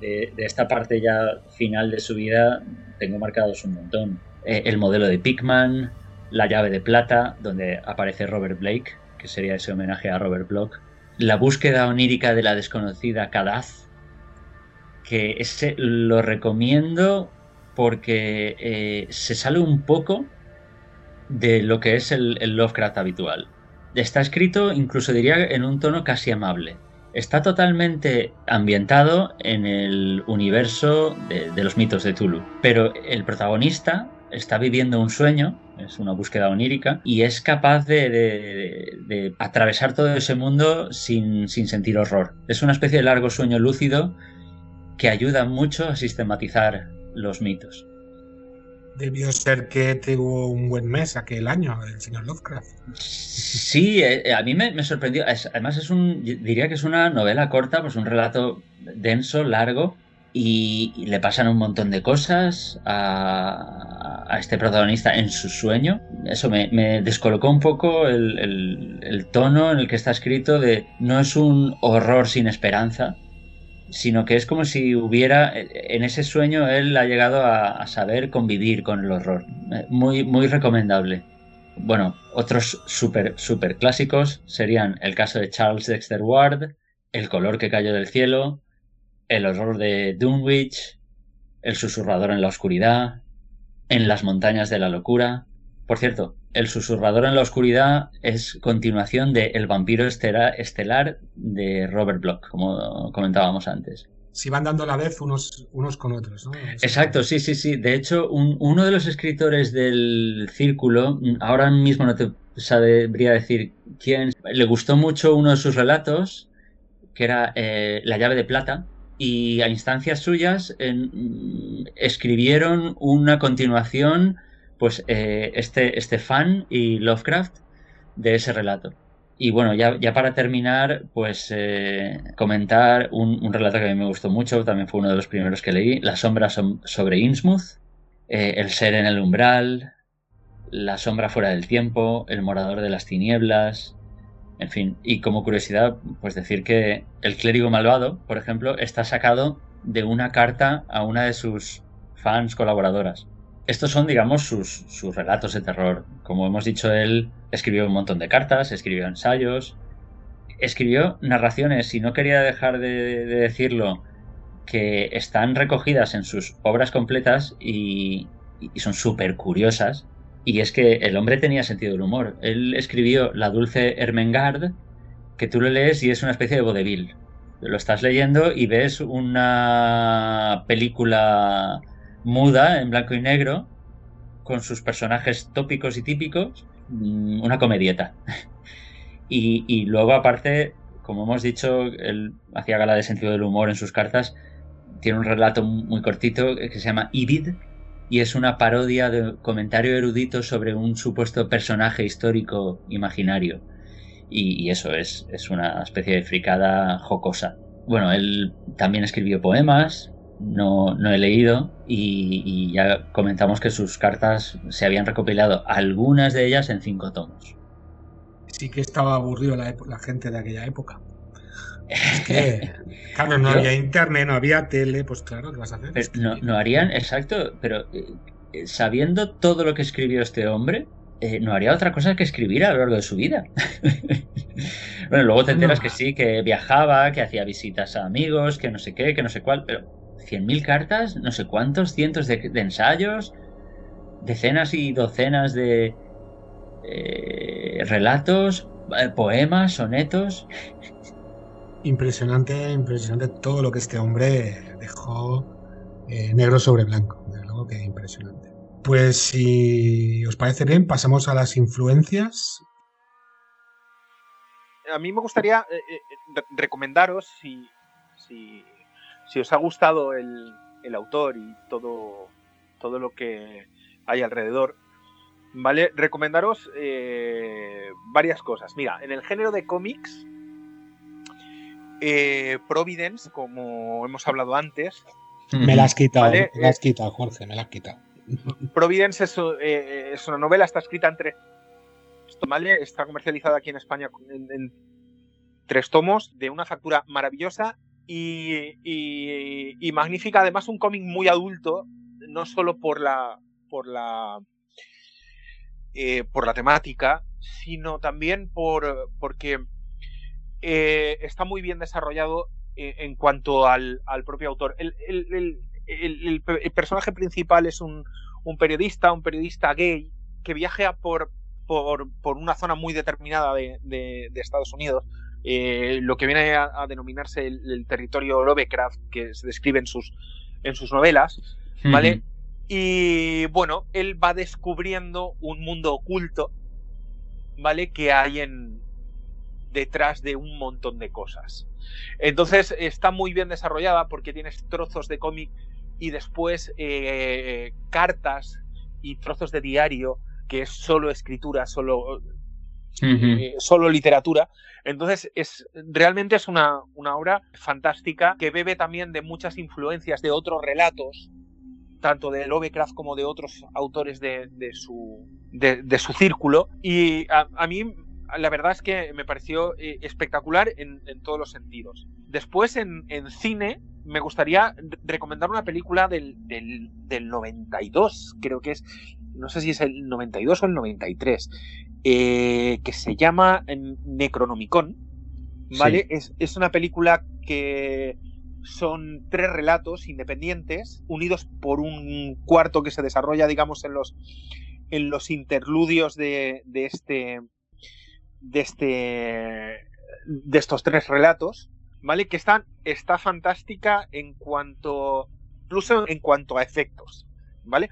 de, esta parte ya final de su vida tengo marcados un montón. Eh, el modelo de Pickman, La llave de plata, donde aparece Robert Blake, que sería ese homenaje a Robert Bloch. La búsqueda onírica de la desconocida Kadaz, que ese lo recomiendo porque eh, se sale un poco de lo que es el, Lovecraft habitual. Está escrito, incluso diría, en un tono casi amable. Está totalmente ambientado en el universo de, de los mitos de Tulu. Pero el protagonista está viviendo un sueño, es una búsqueda onírica, y es capaz de, atravesar todo ese mundo sin, sentir horror. Es una especie de largo sueño lúcido que ayuda mucho a sistematizar los mitos. Debió ser que tuvo un buen mes aquel año, el señor Lovecraft. Sí, eh, a mí me, sorprendió. además, es un, diría que es una novela corta, pues un relato denso, largo, y, le pasan un montón de cosas a, este protagonista en su sueño. Eso me, descolocó un poco el, tono en el que está escrito de no es un horror sin esperanza, sino que es como si hubiera, en ese sueño él ha llegado a, saber convivir con el horror. Muy, muy recomendable. Bueno, otros súper, súper clásicos serían el caso de Charles Dexter Ward, El color que cayó del cielo, el horror de Dunwich, El susurrador en la oscuridad, En las montañas de la locura. Por cierto, El susurrador en la oscuridad es continuación de El vampiro estelar de Robert Bloch, como comentábamos antes. Si van dando a la vez unos, unos con otros, ¿no? Exacto, sí, sí, sí. De hecho, uno de los escritores del círculo, ahora mismo no te sabría decir quién, le gustó mucho uno de sus relatos, que era eh, La llave de plata, y a instancias suyas escribieron una continuación, pues eh, este, este fan y Lovecraft de ese relato. Y bueno, ya, ya para terminar, pues eh, comentar un, relato que a mí me gustó mucho, también fue uno de los primeros que leí, La sombra sobre Innsmouth, eh, El ser en el umbral, La sombra fuera del tiempo, El morador de las tinieblas, en fin, y como curiosidad, pues decir que el clérigo malvado, por ejemplo, está sacado de una carta a una de sus fans colaboradoras. Estos son, digamos, sus, sus relatos de terror. Como hemos dicho, él escribió un montón de cartas, escribió ensayos, escribió narraciones, y no quería dejar de, decirlo, que están recogidas en sus obras completas y, son súper curiosas y es que el hombre tenía sentido del humor. Él escribió La dulce Ermengarde, que tú lo lees y es una especie de vodevil. Lo estás leyendo y ves una película muda en blanco y negro con sus personajes tópicos y típicos, mm, una comedieta. y, luego aparte, como hemos dicho, él hacía gala de sentido del humor en sus cartas, tiene un relato muy cortito que se llama Ibid, y es una parodia de comentario erudito sobre un supuesto personaje histórico imaginario. Y, eso es, es, una especie de fricada jocosa. Bueno, él también escribió poemas, no, no he leído, y, ya comentamos que sus cartas se habían recopilado, algunas de ellas en cinco tomos. Sí que estaba aburrido la, la gente de aquella época. Es que, claro, no había internet, no había tele, pues claro, ¿qué vas a hacer? no, no, harían, exacto, pero eh, sabiendo todo lo que escribió este hombre, eh, no haría otra cosa que escribir a lo largo de su vida. bueno, luego te enteras que sí, que viajaba, que hacía visitas a amigos, que no sé qué, que no sé cuál, pero 100.000 cartas, no sé cuántos, cientos de, ensayos, decenas y docenas de eh, relatos, poemas, sonetos. Impresionante, impresionante todo lo que este hombre dejó eh, negro sobre blanco. De luego que impresionante. Pues si os parece bien, pasamos a las influencias. A mí me gustaría eh, eh, recomendaros, si, si, os ha gustado el, el autor y todo, todo lo que hay alrededor, ¿vale? Recomendaros varias cosas. Mira, en el género de cómics, eh, Providence, como hemos hablado antes. Me la has quitado, me la has quitado, Jorge, me la has quitado. Providence eh, es, una novela, está escrita en tres ¿vale? Está comercializada aquí en España en, tres tomos, de una factura maravillosa y, magnífica. Además, un cómic muy adulto, no solo por la. por la. Eh, por la temática, sino también por. porque eh, está muy bien desarrollado eh, en cuanto al, propio autor. El, personaje principal es un, periodista, un periodista gay, que viaja por, por, una zona muy determinada de, Estados Unidos, eh, lo que viene a, denominarse el, territorio Lovecraft, que se describe en sus, en sus novelas, ¿vale? Y bueno, él va descubriendo un mundo oculto, ¿vale? Que hay en, detrás de un montón de cosas. Entonces está muy bien desarrollada porque tienes trozos de cómic y después eh, cartas y trozos de diario que es solo escritura, solo, eh, solo literatura. Entonces es realmente es una, una, obra fantástica que bebe también de muchas influencias de otros relatos tanto de Lovecraft como de otros autores de, su, de, su círculo. Y a mí la verdad es que me pareció eh, espectacular en, todos los sentidos. Después, en, cine, me gustaría recomendar una película del, del, 92, creo que es, no sé si es el 92 o el 93, eh, que se llama Necronomicon. ¿Vale? Es, es una película que son tres relatos independientes, unidos por un cuarto que se desarrolla, digamos, en los, en los interludios de, de este de este de estos tres relatos, ¿vale? Que están está fantástica en cuanto incluso en cuanto a efectos, ¿vale?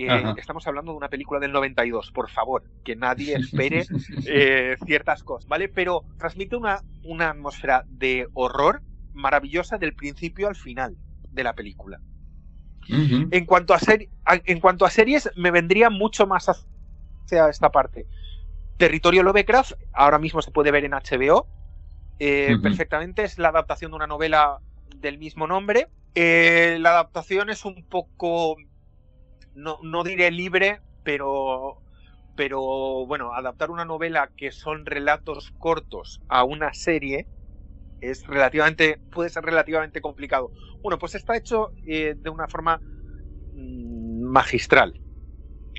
Eh, estamos hablando de una película del 92, por favor, que nadie espere eh, ciertas cosas, ¿vale? Pero transmite una, una atmósfera de horror maravillosa del principio al final de la película. en, cuanto a en cuanto a series, me vendría mucho más hacia esta parte. Territorio Lovecraft ahora mismo se puede ver en HBO eh, perfectamente. Es la adaptación de una novela del mismo nombre. La adaptación es un poco, no, no diré libre, pero, pero bueno, adaptar una novela que son relatos cortos a una serie es relativamente, puede ser relativamente complicado. Bueno, pues está hecho eh, de una forma mm, magistral.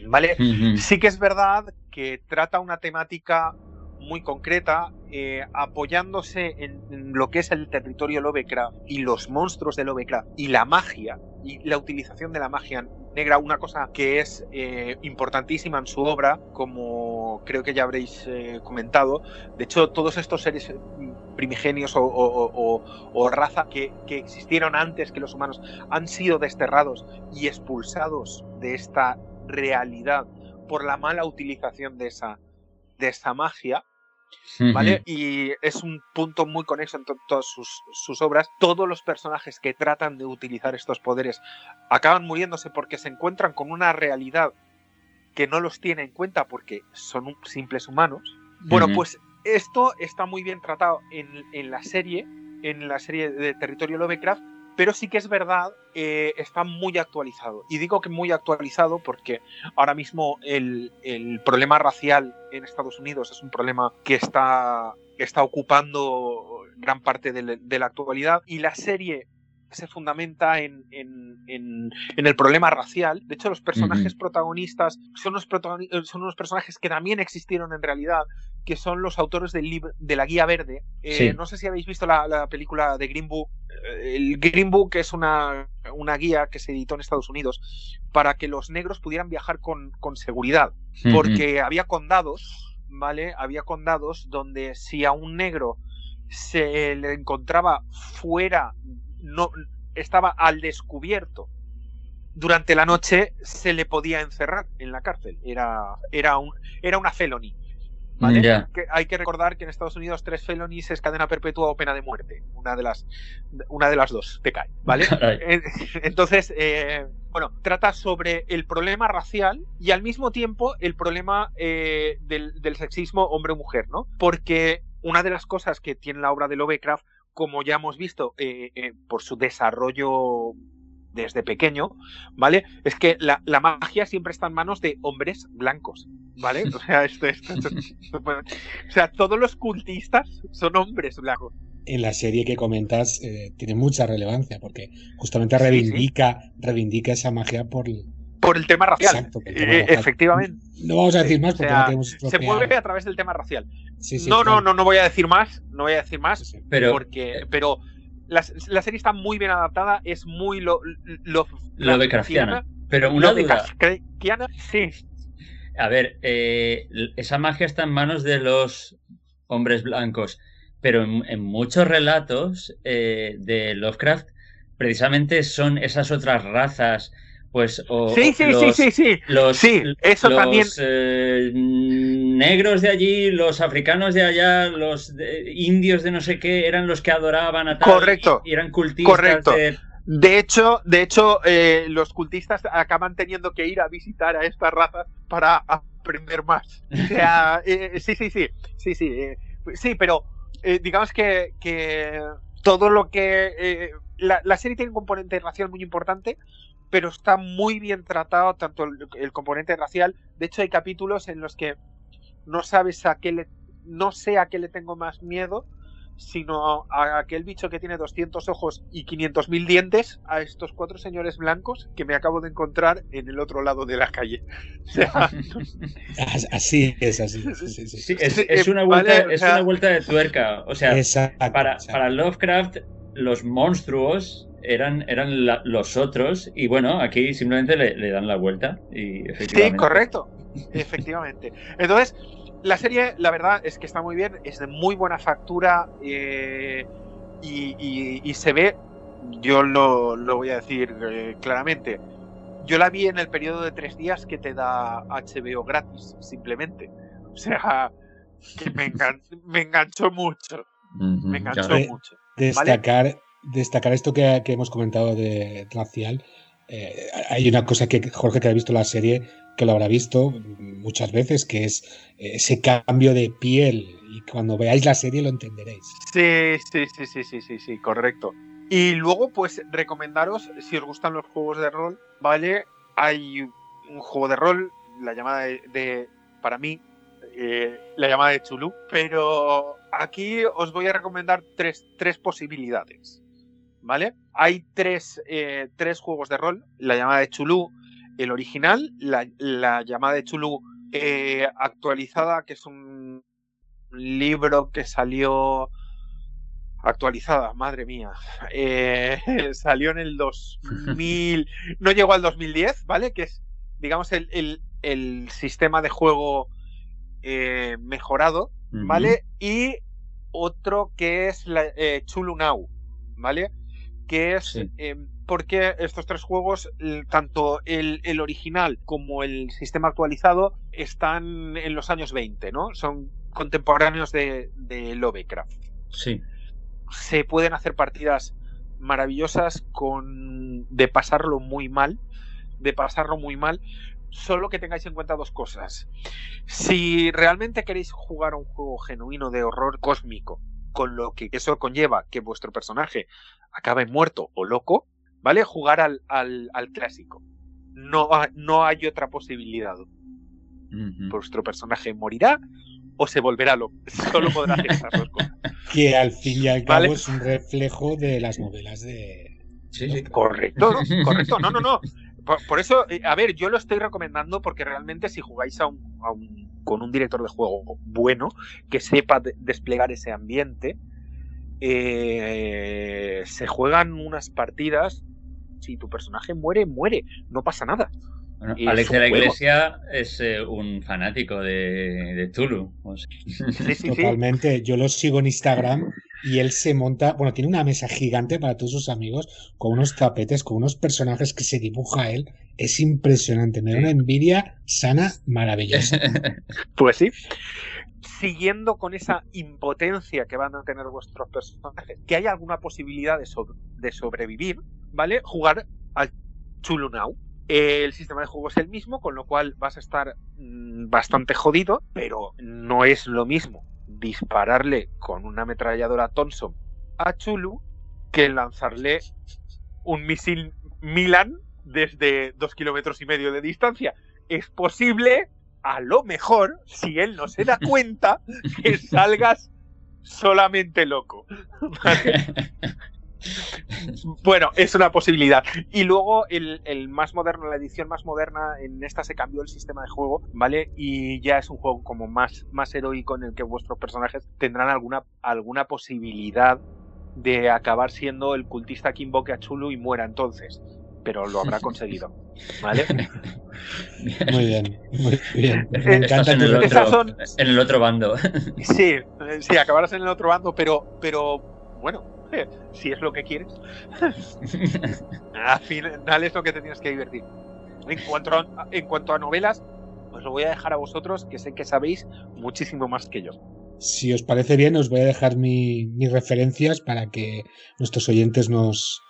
¿Vale? Sí que es verdad que trata una temática muy concreta, eh, apoyándose en, lo que es el territorio Lovecraft y los monstruos de Lovecraft y la magia y la utilización de la magia negra, una cosa que es eh, importantísima en su obra, como creo que ya habréis eh, comentado. De hecho, todos estos seres primigenios o, raza que, que, existieron antes que los humanos han sido desterrados y expulsados de esta realidad por la mala utilización de esa, de esa magia. ¿Vale? Y es un punto muy conexo en todas sus, obras. Todos los personajes que tratan de utilizar estos poderes acaban muriéndose porque se encuentran con una realidad que no los tiene en cuenta porque son simples humanos. Bueno, pues esto está muy bien tratado en, en, la serie, en la serie de Territorio Lovecraft, pero sí que es verdad, eh, está muy actualizado. Y digo que muy actualizado porque ahora mismo el, problema racial en Estados Unidos es un problema que está, está ocupando gran parte de la actualidad y la serie se fundamenta en, el problema racial. De hecho, los personajes protagonistas son unos, son unos personajes que también existieron en realidad, que son los autores del libro de la Guía Verde. Eh, no sé si habéis visto la, película de Green Book. Eh, el Green Book es una, una, guía que se editó en Estados Unidos para que los negros pudieran viajar con, con seguridad, porque había condados, ¿vale? Había condados donde si a un negro se le encontraba fuera no estaba al descubierto. Durante la noche se le podía encerrar en la cárcel. Era era un era una felony ¿vale? hay que recordar que en Estados Unidos tres felonies es cadena perpetua o pena de muerte. Una de las una de las dos te cae vale entonces eh, bueno trata sobre el problema racial y al mismo tiempo el problema eh, del, del sexismo hombre mujer no porque una de las cosas que tiene la obra de Lovecraft como ya hemos visto eh, eh, por su desarrollo desde pequeño, ¿vale? Es que la, magia siempre está en manos de hombres blancos, ¿vale? O sea, esto, o sea, todos los cultistas son hombres blancos. En la serie que comentas eh, tiene mucha relevancia porque justamente reivindica, reivindica esa magia por, por el tema racial. efectivamente. No vamos a decir más porque no tenemos Se mueve a través del tema racial. no, no, no, no voy a decir más. No voy a decir más. Pero, porque, pero la, serie está muy bien adaptada. Es muy lo, lo, lo de Craftiana. Pero una duda. sí. A ver, eh, esa magia está en manos de los hombres blancos. Pero en, muchos relatos eh, de Lovecraft, precisamente son esas otras razas pues o sí sí sí sí sí. los, sí eso también. eh, negros de allí los africanos de allá los indios de no sé qué eran los que adoraban a tal correcto y, eran cultistas correcto. de... hecho de hecho eh, los cultistas acaban teniendo que ir a visitar a estas razas para aprender más. O sea eh, sí sí sí sí sí sí pero digamos que, que todo lo que la, la, serie tiene un componente racial muy importante pero está muy bien tratado tanto el, componente racial. De hecho, hay capítulos en los que no sabes a qué le, no sé a qué le tengo más miedo, sino a aquel bicho que tiene 200 ojos y 500.000 dientes, a estos cuatro señores blancos que me acabo de encontrar en el otro lado de la calle. así es, así. es, una vuelta, es una vuelta de tuerca. O sea, para, para Lovecraft, los monstruos eran, eran los otros y bueno, aquí simplemente le, dan la vuelta y efectivamente. Sí, correcto, efectivamente. Entonces, la serie, la verdad es que está muy bien, es de muy buena factura eh, y, se ve, yo lo, voy a decir eh, claramente, yo la vi en el periodo de tres días que te da HBO gratis, simplemente. O sea, que me, enganchó mucho. me enganchó mucho. Destacar destacar esto que, hemos comentado de racial. Eh, hay una cosa que Jorge, que ha visto la serie, que lo habrá visto muchas veces, que es ese cambio de piel. Y cuando veáis la serie lo entenderéis. Sí, sí, sí, sí, sí, sí, sí, correcto. Y luego, pues, recomendaros, si os gustan los juegos de rol, ¿vale? Hay un juego de rol, la llamada de, para mí, eh, la llamada de Chulú, pero aquí os voy a recomendar tres, tres posibilidades. ¿Vale? Hay tres, eh, tres juegos de rol, la llamada de Chulú, el original, la, llamada de Chulú eh, actualizada, que es un libro que salió actualizada, madre mía, eh, salió en el 2000, no llegó al 2010, ¿vale? Que es, digamos, el, el, sistema de juego mejorado, ¿vale? Y otro que es la, Chulu Now, ¿vale? Que es eh, porque estos tres juegos, tanto el, original como el sistema actualizado, están en los años 20, ¿no? Son contemporáneos de, de Lovecraft. Sí. Se pueden hacer partidas maravillosas con de pasarlo muy mal, de pasarlo muy mal, solo que tengáis en cuenta dos cosas. Si realmente queréis jugar un juego genuino de horror cósmico, con lo que eso conlleva que vuestro personaje acabe muerto o loco, ¿vale? Jugar al, al, clásico. No, no hay otra posibilidad. Vuestro personaje morirá o se volverá loco. Solo podrá hacer esas dos cosas. que al fin y al cabo es un reflejo de las novelas de. Sí, sí. Correcto, correcto. No, no, no. Por, eso, eh, a ver, yo lo estoy recomendando porque realmente si jugáis a un, con un director de juego bueno, que sepa desplegar ese ambiente, eh, se juegan unas partidas. Si tu personaje muere, muere, no pasa nada. Alex de la Iglesia es eh, un fanático de, de Tulu. Totalmente. Yo lo sigo en Instagram y él se monta, bueno, tiene una mesa gigante para todos sus amigos con unos tapetes, con unos personajes que se dibuja él. Es impresionante. Me da una envidia sana, maravillosa. pues sí siguiendo con esa impotencia que van a tener vuestros personajes, que hay alguna posibilidad de, de sobrevivir, ¿vale? Jugar al Chulu Now. El sistema de juego es el mismo, con lo cual vas a estar mm, bastante jodido, pero no es lo mismo dispararle con una ametralladora Thompson a Chulu que lanzarle un misil Milan desde dos kilómetros y medio de distancia. Es posible, a lo mejor, si él no se da cuenta, que salgas solamente loco. Bueno, es una posibilidad. Y luego el, más moderno, la edición más moderna, en esta se cambió el sistema de juego, ¿vale? Y ya es un juego como más, más heroico en el que vuestros personajes tendrán alguna, alguna posibilidad de acabar siendo el cultista que invoque a Chulu y muera entonces pero lo habrá conseguido. ¿Vale? Muy bien, muy bien. Me encanta en, el otro, en el otro bando. Sí, sí, acabarás en el otro bando, pero, pero bueno, si es lo que quieres. Al final es lo que te tienes que divertir. En cuanto, a, en cuanto a novelas, os lo voy a dejar a vosotros, que sé que sabéis muchísimo más que yo. Si os parece bien, os voy a dejar mis referencias para que nuestros oyentes nos,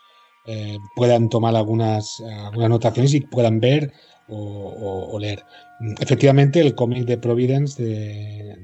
eh, puedan tomar algunas, anotaciones y puedan ver o, leer. Efectivamente, el cómic de Providence de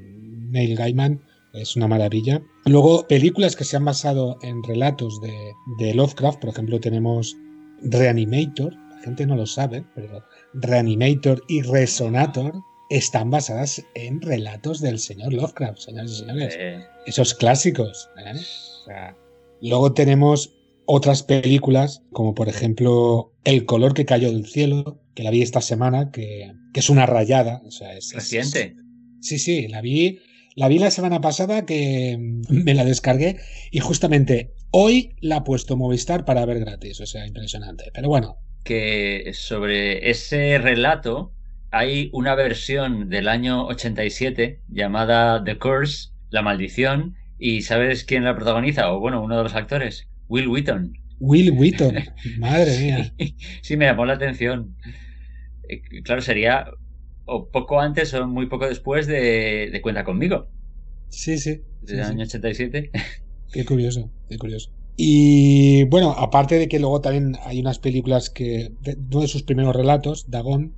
Neil Gaiman es una maravilla. Luego, películas que se han basado en relatos de, Lovecraft, por ejemplo, tenemos Reanimator, la gente no lo sabe, pero Reanimator y Resonator están basadas en relatos del señor Lovecraft, señores y señores. Esos clásicos. ¿eh? luego tenemos otras películas, como por ejemplo El color que cayó del cielo, que la vi esta semana, que, es una rayada. O sea, es, ¿Reciente? sí, sí, la vi. La vi la semana pasada que me la descargué y justamente hoy la ha puesto Movistar para ver gratis. O sea, impresionante. Pero bueno. Que sobre ese relato hay una versión del año 87 llamada The Curse, La Maldición. ¿Y sabes quién la protagoniza? O bueno, uno de los actores. Will Wheaton. Will Wheaton, madre mía. sí, me llamó la atención. Eh, claro, sería o poco antes o muy poco después de, Cuenta conmigo. Sí, sí. Desde el año 87. Qué curioso, qué curioso. Y bueno, aparte de que luego también hay unas películas que. uno de sus primeros relatos, Dagón,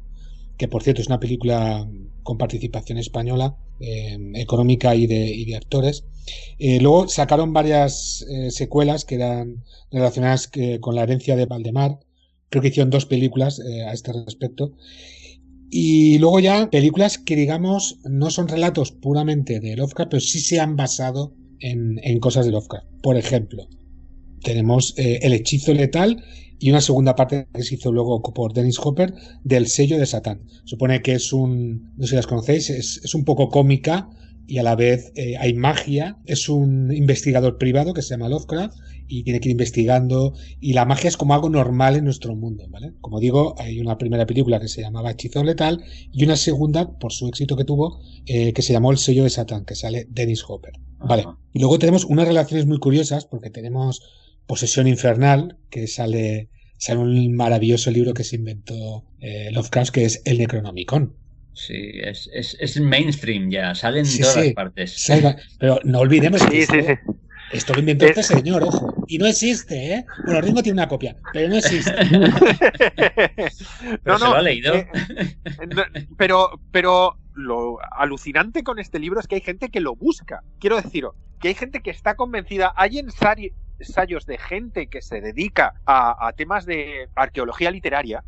que por cierto es una película con participación española, eh, económica y de, actores. Eh, luego sacaron varias eh, secuelas que eran relacionadas con la herencia de Valdemar. Creo que hicieron dos películas a este respecto. Y luego ya películas que digamos no son relatos puramente de Lovecraft, pero sí se han basado en, en cosas de Lovecraft. Por ejemplo, tenemos El hechizo letal y una segunda parte que se hizo luego por Dennis Hopper del sello de Satán. Supone que es un, no sé si las conocéis, es, un poco cómica y a la vez eh, hay magia. Es un investigador privado que se llama Lovecraft y tiene que ir investigando y la magia es como algo normal en nuestro mundo, ¿vale? Como digo, hay una primera película que se llamaba Hechizo Letal y una segunda, por su éxito que tuvo, eh, que se llamó El sello de Satán, que sale Dennis Hopper. Vale. Y luego tenemos unas relaciones muy curiosas porque tenemos Posesión Infernal, que sale, sale un maravilloso libro que se inventó eh, Lovecraft, que es El Necronomicon. Sí, es, es, mainstream ya, sale en todas partes. pero no olvidemos que esto, lo inventó este señor, ojo. Y no existe, ¿eh? Bueno, Ringo tiene una copia, pero no existe. no, no, lo ha leído. Eh, pero, pero lo alucinante con este libro es que hay gente que lo busca. Quiero deciros, que hay gente que está convencida. Hay ensayos de gente que se dedica a, temas de arqueología literaria,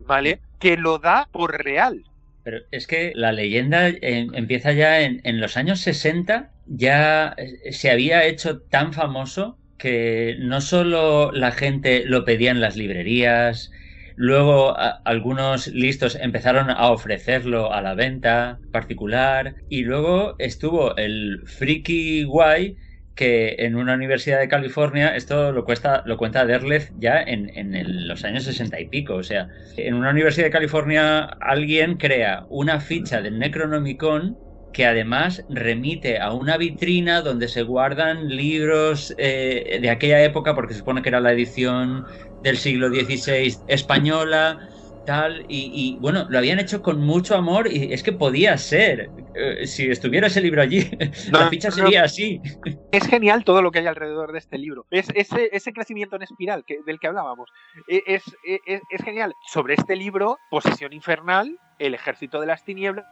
¿vale? Que lo da por real. Pero es que la leyenda empieza ya en, los años 60 ya se había hecho tan famoso que no solo la gente lo pedía en las librerías, luego algunos listos empezaron a ofrecerlo a la venta particular y luego estuvo el Freaky Guay que en una universidad de California, esto lo, cuesta, lo cuenta Derleth ya en, en los años 60 y pico, o sea, en una universidad de California alguien crea una ficha del Necronomicon que además remite a una vitrina donde se guardan libros eh, de aquella época, porque se supone que era la edición del siglo XVI española, tal, y, bueno, lo habían hecho con mucho amor y es que podía ser, eh, si estuviera ese libro allí, la ficha sería así. Es genial todo lo que hay alrededor de este libro, es ese, ese crecimiento en espiral que, del que hablábamos, e, es, e, es, es genial. Sobre este libro, Posesión Infernal, El Ejército de las Tinieblas,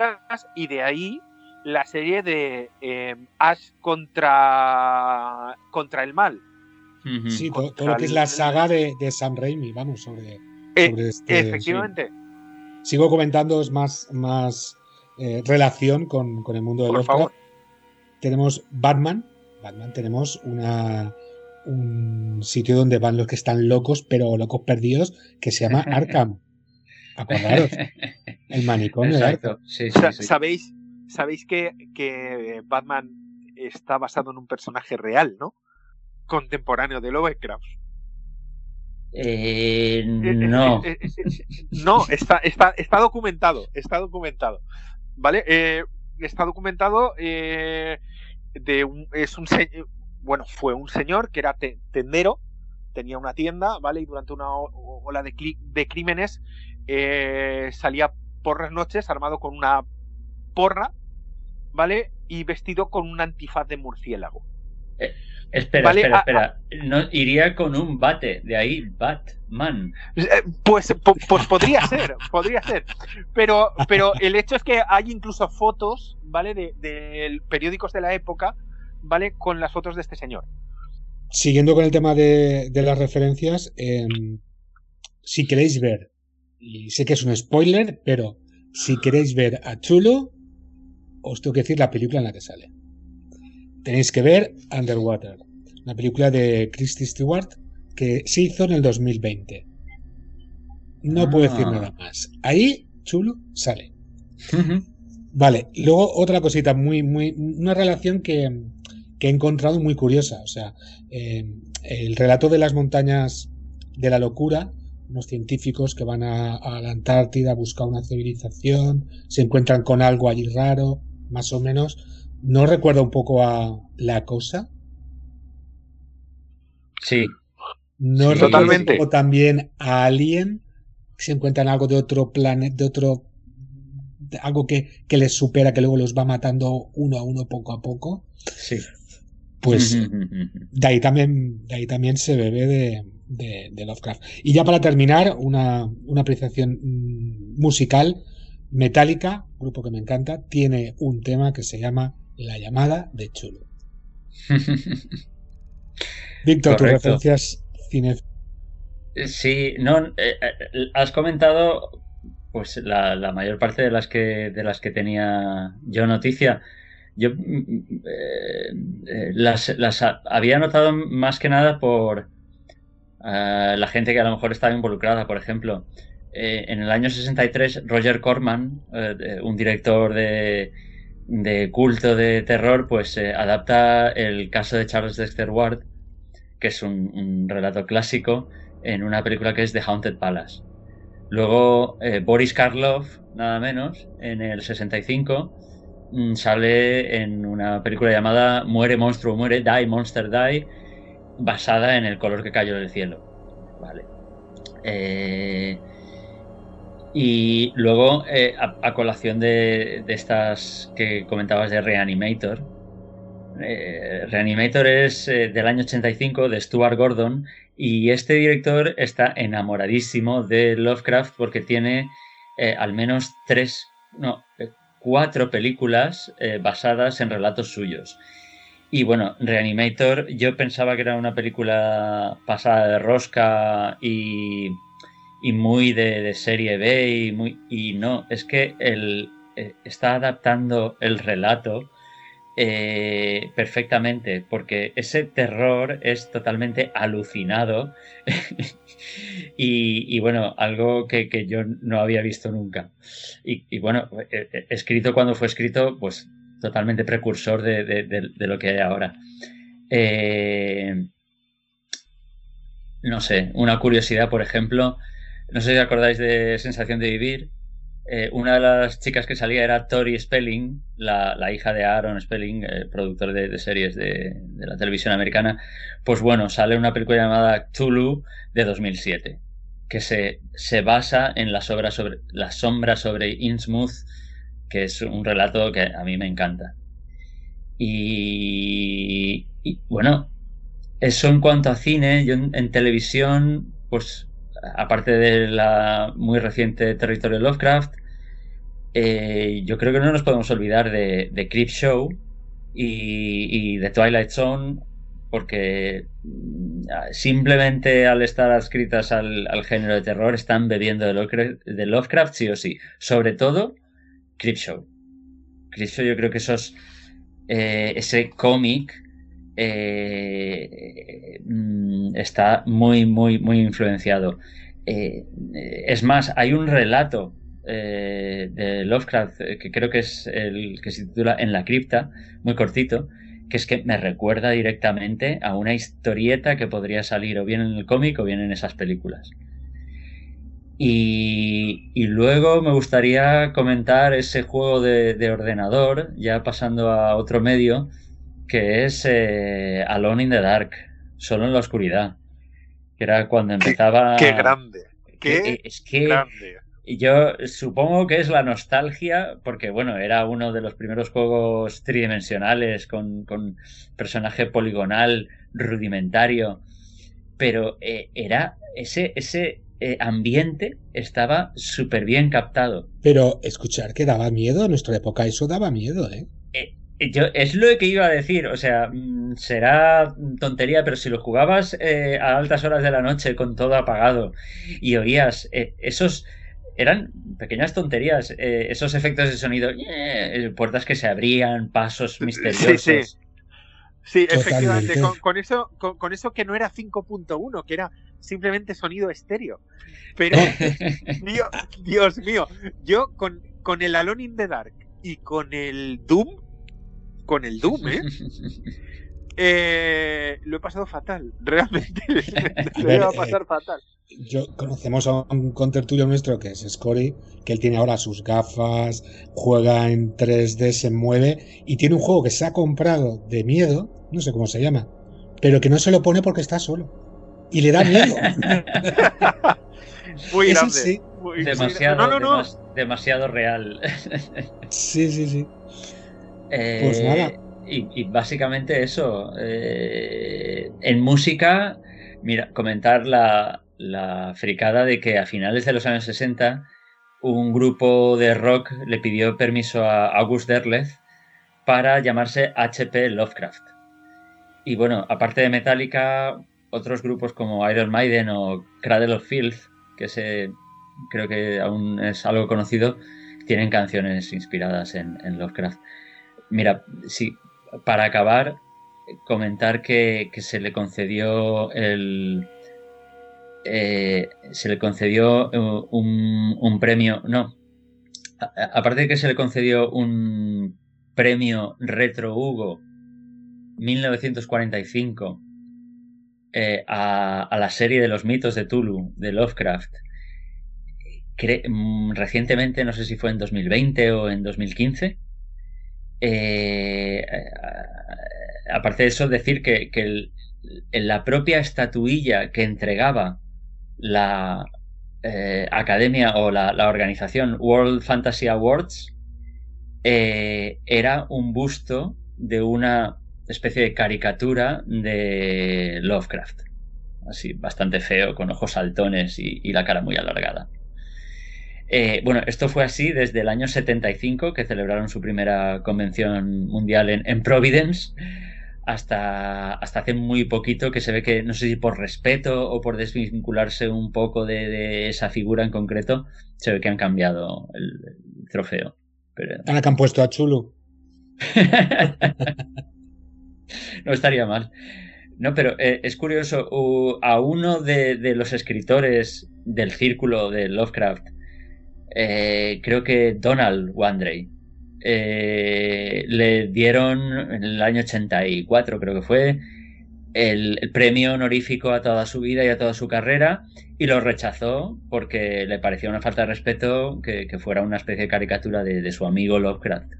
y de ahí la serie de eh, Ash contra, contra el mal. Sí, todo, lo que es la saga de, de Sam Raimi, vamos, sobre, eh, este, efectivamente. Sigo comentando, es más, más eh, relación con, el mundo de Por Lovecraft. Tenemos Batman. Batman tenemos una, un sitio donde van los que están locos, pero locos perdidos, que se llama Arkham. Acordaros. El manicomio Exacto. ¿Sabéis, sabéis que, que Batman está basado en un personaje real, ¿no? Contemporáneo de Lovecraft. Eh, no. no, está, está, está documentado, está documentado. ¿Vale? Eh, está documentado eh, de un, es un bueno, fue un señor que era tendero, tenía una tienda, ¿vale? Y durante una ola de, de crímenes salía por las noches armado con una porra, ¿vale? Y vestido con un antifaz de murciélago. Espera, espera, espera. No, iría con un bate, de ahí Batman. Eh, pues, pues podría ser, podría ser. Pero, pero el hecho es que hay incluso fotos, ¿vale? De, periódicos de la época, ¿vale? Con las fotos de este señor. Siguiendo con el tema de, las referencias, em, si queréis ver, y sé que es un spoiler, pero si queréis ver a Chulo, os tengo que decir la película en la que sale tenéis que ver Underwater, una película de Christy Stewart que se hizo en el 2020. No puedo decir ah. nada más. Ahí, chulo, sale. Vale, luego otra cosita, muy, muy, una relación que, he encontrado muy curiosa. O sea, eh, el relato de las montañas de la locura, unos científicos que van a, a, la Antártida a buscar una civilización, se encuentran con algo allí raro, más o menos. ¿No recuerda un poco a La Cosa? Sí. ¿No totalmente. O también a Alien? Que se encuentran algo de otro planeta, de otro. algo que, que, les supera, que luego los va matando uno a uno poco a poco. Sí. Pues de ahí también, de ahí también se bebe de, de, Lovecraft. Y ya para terminar, una, una apreciación mm, musical. Metallica, grupo que me encanta, tiene un tema que se llama la llamada de Chulo. Víctor, tus referencias cine. Sí, no, eh, eh, has comentado pues la, mayor parte de las que de las que tenía yo noticia. Yo mm, eh, las, había notado más que nada por la gente que a lo mejor estaba involucrada. Por ejemplo, en el año 63, Roger Corman, un director de, de culto de terror, pues eh, adapta el caso de Charles Dexter Ward, que es un, relato clásico, en una película que es The Haunted Palace. Luego eh, Boris Karloff, nada menos, en el 65, mm, sale en una película llamada Muere monstruo, muere, Die Monster Die, basada en el color que cayó del cielo. Vale. Eh, y luego, eh, a, colación de, estas que comentabas de Reanimator, eh, Reanimator es eh, del año 85 de Stuart Gordon y este director está enamoradísimo de Lovecraft porque tiene al menos tres, no, cuatro películas basadas en relatos suyos. Y bueno, Reanimator, yo pensaba que era una película pasada de rosca y y muy de, serie B y muy y no es que él eh, está adaptando el relato eh, perfectamente, porque ese terror es totalmente alucinado y, bueno, algo que, yo no había visto nunca. Y, bueno, eh, escrito cuando fue escrito, pues totalmente precursor de, lo que hay ahora. no sé, una curiosidad, por ejemplo, no sé si acordáis de Sensación de Vivir, eh, una de las chicas que salía era Tori Spelling, la, hija de Aaron Spelling, productor de, series de, la televisión americana. Pues bueno, sale una película llamada Tulu de 2007, que se, se basa en la, sobre, la sombra sobre Innsmouth, que es un relato que a mí me encanta. Y, bueno, eso en cuanto a cine, yo en televisión, pues aparte de la muy reciente Territorio Lovecraft, eh, yo creo que no nos podemos olvidar de, de Creep Show y, de Twilight Zone, porque mm, simplemente al estar adscritas al, género de terror están bebiendo de Lovecraft, sí o sí. Sobre todo, Creep Show. Creep Show yo creo que esos, eh, ese cómic eh, mm, está muy, muy, muy influenciado. Eh, es más, hay un relato eh, de Lovecraft que creo que es el que se titula En la cripta, muy cortito, que es que me recuerda directamente a una historieta que podría salir o bien en el cómic o bien en esas películas. Y, luego me gustaría comentar ese juego de ordenador, ya pasando a otro medio, que es eh, Alone in the Dark, solo en la oscuridad. Que era cuando empezaba. Qué, grande. Qué eh, es que grande. Yo supongo que es la nostalgia, porque bueno, era uno de los primeros juegos tridimensionales con, personaje poligonal rudimentario, pero eh, era ese, ese ambiente estaba súper bien captado. Pero escuchar que daba miedo, en nuestra época eso daba miedo, ¿eh? Yo, es lo que iba a decir, o sea, mm, será tontería, pero si lo jugabas eh, a altas horas de la noche con todo apagado y oías eh, esos, eran pequeñas tonterías, eh, esos efectos de sonido, puertas que se abrían, pasos misteriosos. Sí, sí. Sí, efectivamente, con, eso, con, eso que no era 5.1, que era simplemente sonido estéreo. Pero, Dios, Dios mío, yo con, con el Alone in the Dark y con el Doom con el Doom, ¿eh? ¿eh? lo he pasado fatal, realmente. lo iba a pasar fatal. Yo conocemos a un contertulio nuestro que es Scory, que él tiene ahora sus gafas, juega en 3D, se mueve y tiene un juego que se ha comprado de miedo, no sé cómo se llama, pero que no se lo pone porque está solo y le da miedo. muy grande. demasiado, demasiado real. sí, sí, sí. Pues eh, nada. Y, básicamente eso. Eh, en música, mira, comentar la, la fricada de que a finales de los años 60 un grupo de rock le pidió permiso a August Derleth para llamarse HP Lovecraft. Y bueno, aparte de Metallica, otros grupos como Iron Maiden o Cradle of Filth, que ese creo que aún es algo conocido, tienen canciones inspiradas en Lovecraft. Mira, sí, para acabar, comentar que, se le concedió el. Eh, se le concedió uh, un, premio. No. aparte de que se le concedió un premio Retro Hugo 1945 eh, a, la serie de los mitos de Tulu, de Lovecraft. Mm, recientemente, no sé si fue en 2020 o en 2015, eh, aparte de eso, decir que, la propia estatuilla que entregaba la eh, academia o la, organización World Fantasy Awards eh, era un busto de una especie de caricatura de Lovecraft. Así, bastante feo, con ojos saltones y la cara muy alargada. Eh, bueno, esto fue así desde el año 75, que celebraron su primera convención mundial en, Providence, hasta, hasta hace muy poquito, que se ve que, no sé si por respeto o por desvincularse un poco de, esa figura en concreto, se ve que han cambiado el, trofeo. Ahora que han puesto a Chulu. no estaría mal. No, pero eh, es curioso, a uno de, los escritores del círculo de Lovecraft, eh, creo que Donald Wandrey, eh, le dieron en el año 84, creo que fue, el, premio honorífico a toda su vida y a toda su carrera y lo rechazó porque le parecía una falta de respeto que, fuera una especie de caricatura de, su amigo Lovecraft.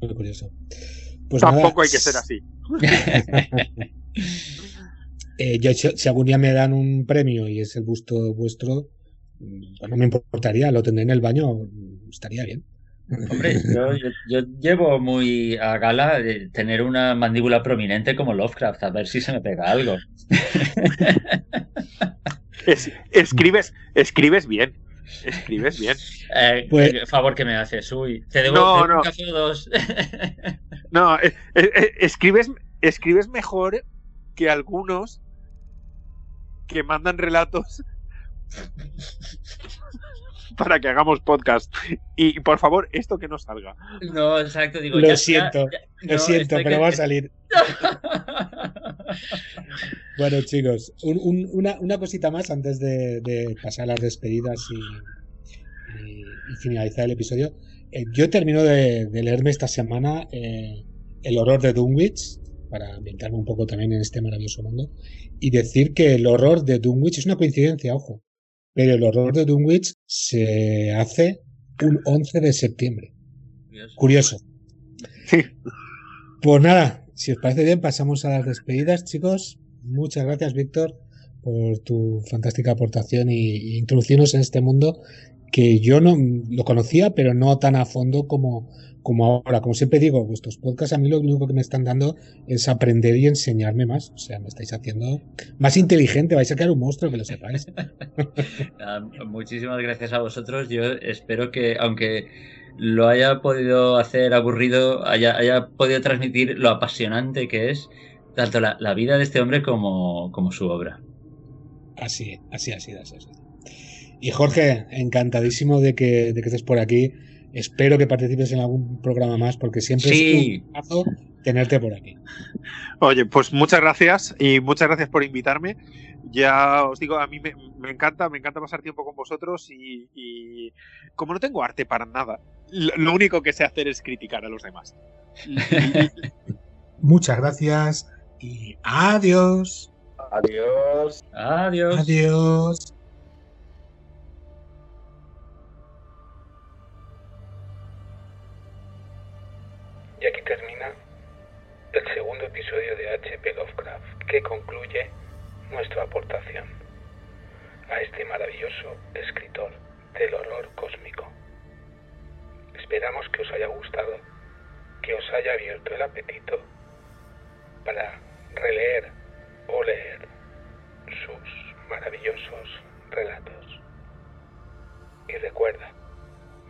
Muy curioso. Pues Tampoco hay que ser así. Eh, si algún día me dan un premio y es el busto vuestro, no me importaría, lo tendré en el baño, estaría bien. Hombre, yo, llevo muy a gala de tener una mandíbula prominente como Lovecraft, a ver si se me pega algo. escribes, escribes bien. Escribes bien. Eh, pues, favor que me haces, uy. Te debo, no, no. un café o dos. no, eh, eh, escribes, escribes mejor que algunos que mandan relatos para que hagamos podcast. Y por favor, esto que no salga. No, exacto, digo. Lo siento, lo siento, pero va a salir. bueno, chicos, una, cosita más antes de, pasar las despedidas y, finalizar el episodio. Eh, yo termino de, leerme esta semana eh, El horror de Dunwich, para ambientarme un poco también en este maravilloso mundo, y decir que el horror de Dunwich es una coincidencia, ojo, pero el horror de Dunwich se hace un 11 de septiembre. Curioso. Sí. Pues nada, si os parece bien, pasamos a las despedidas, chicos. Muchas gracias, Víctor, por tu fantástica aportación y, introducirnos en este mundo que yo no lo conocía, pero no tan a fondo como, como ahora. Como siempre digo, vuestros podcasts a mí lo único que me están dando es aprender y enseñarme más. O sea, me estáis haciendo más inteligente, vais a quedar un monstruo, que lo sepáis. muchísimas gracias a vosotros. Yo espero que, aunque lo haya podido hacer aburrido, haya, haya podido transmitir lo apasionante que es tanto la, vida de este hombre como, como su obra. Así, así, así, así. Y Jorge, encantadísimo de que, de que estés por aquí. Espero que participes en algún programa más porque siempre es un placer tenerte por aquí. Oye, pues muchas gracias y muchas gracias por invitarme. Ya os digo, a mí me, encanta, me encanta pasar tiempo con vosotros y, como no tengo arte para nada, lo, único que sé hacer es criticar a los demás. muchas gracias y adiós. Adiós. Adiós. Adiós. Y aquí termina el segundo episodio de H.P. Lovecraft, que concluye nuestra aportación a este maravilloso escritor del horror cósmico. Esperamos que os haya gustado, que os haya abierto el apetito para releer o leer sus maravillosos relatos. Y recuerda,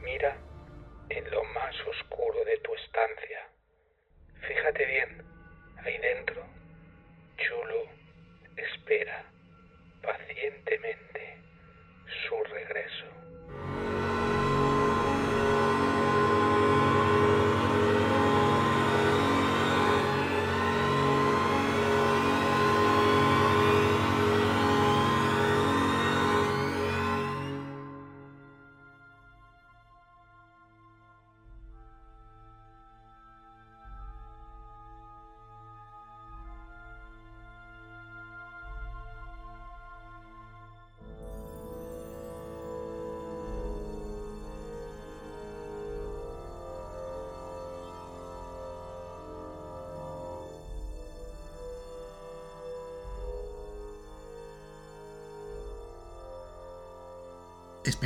mira en lo más oscuro de tu estancia. Fíjate bien, ahí dentro, Chulo espera pacientemente su regreso.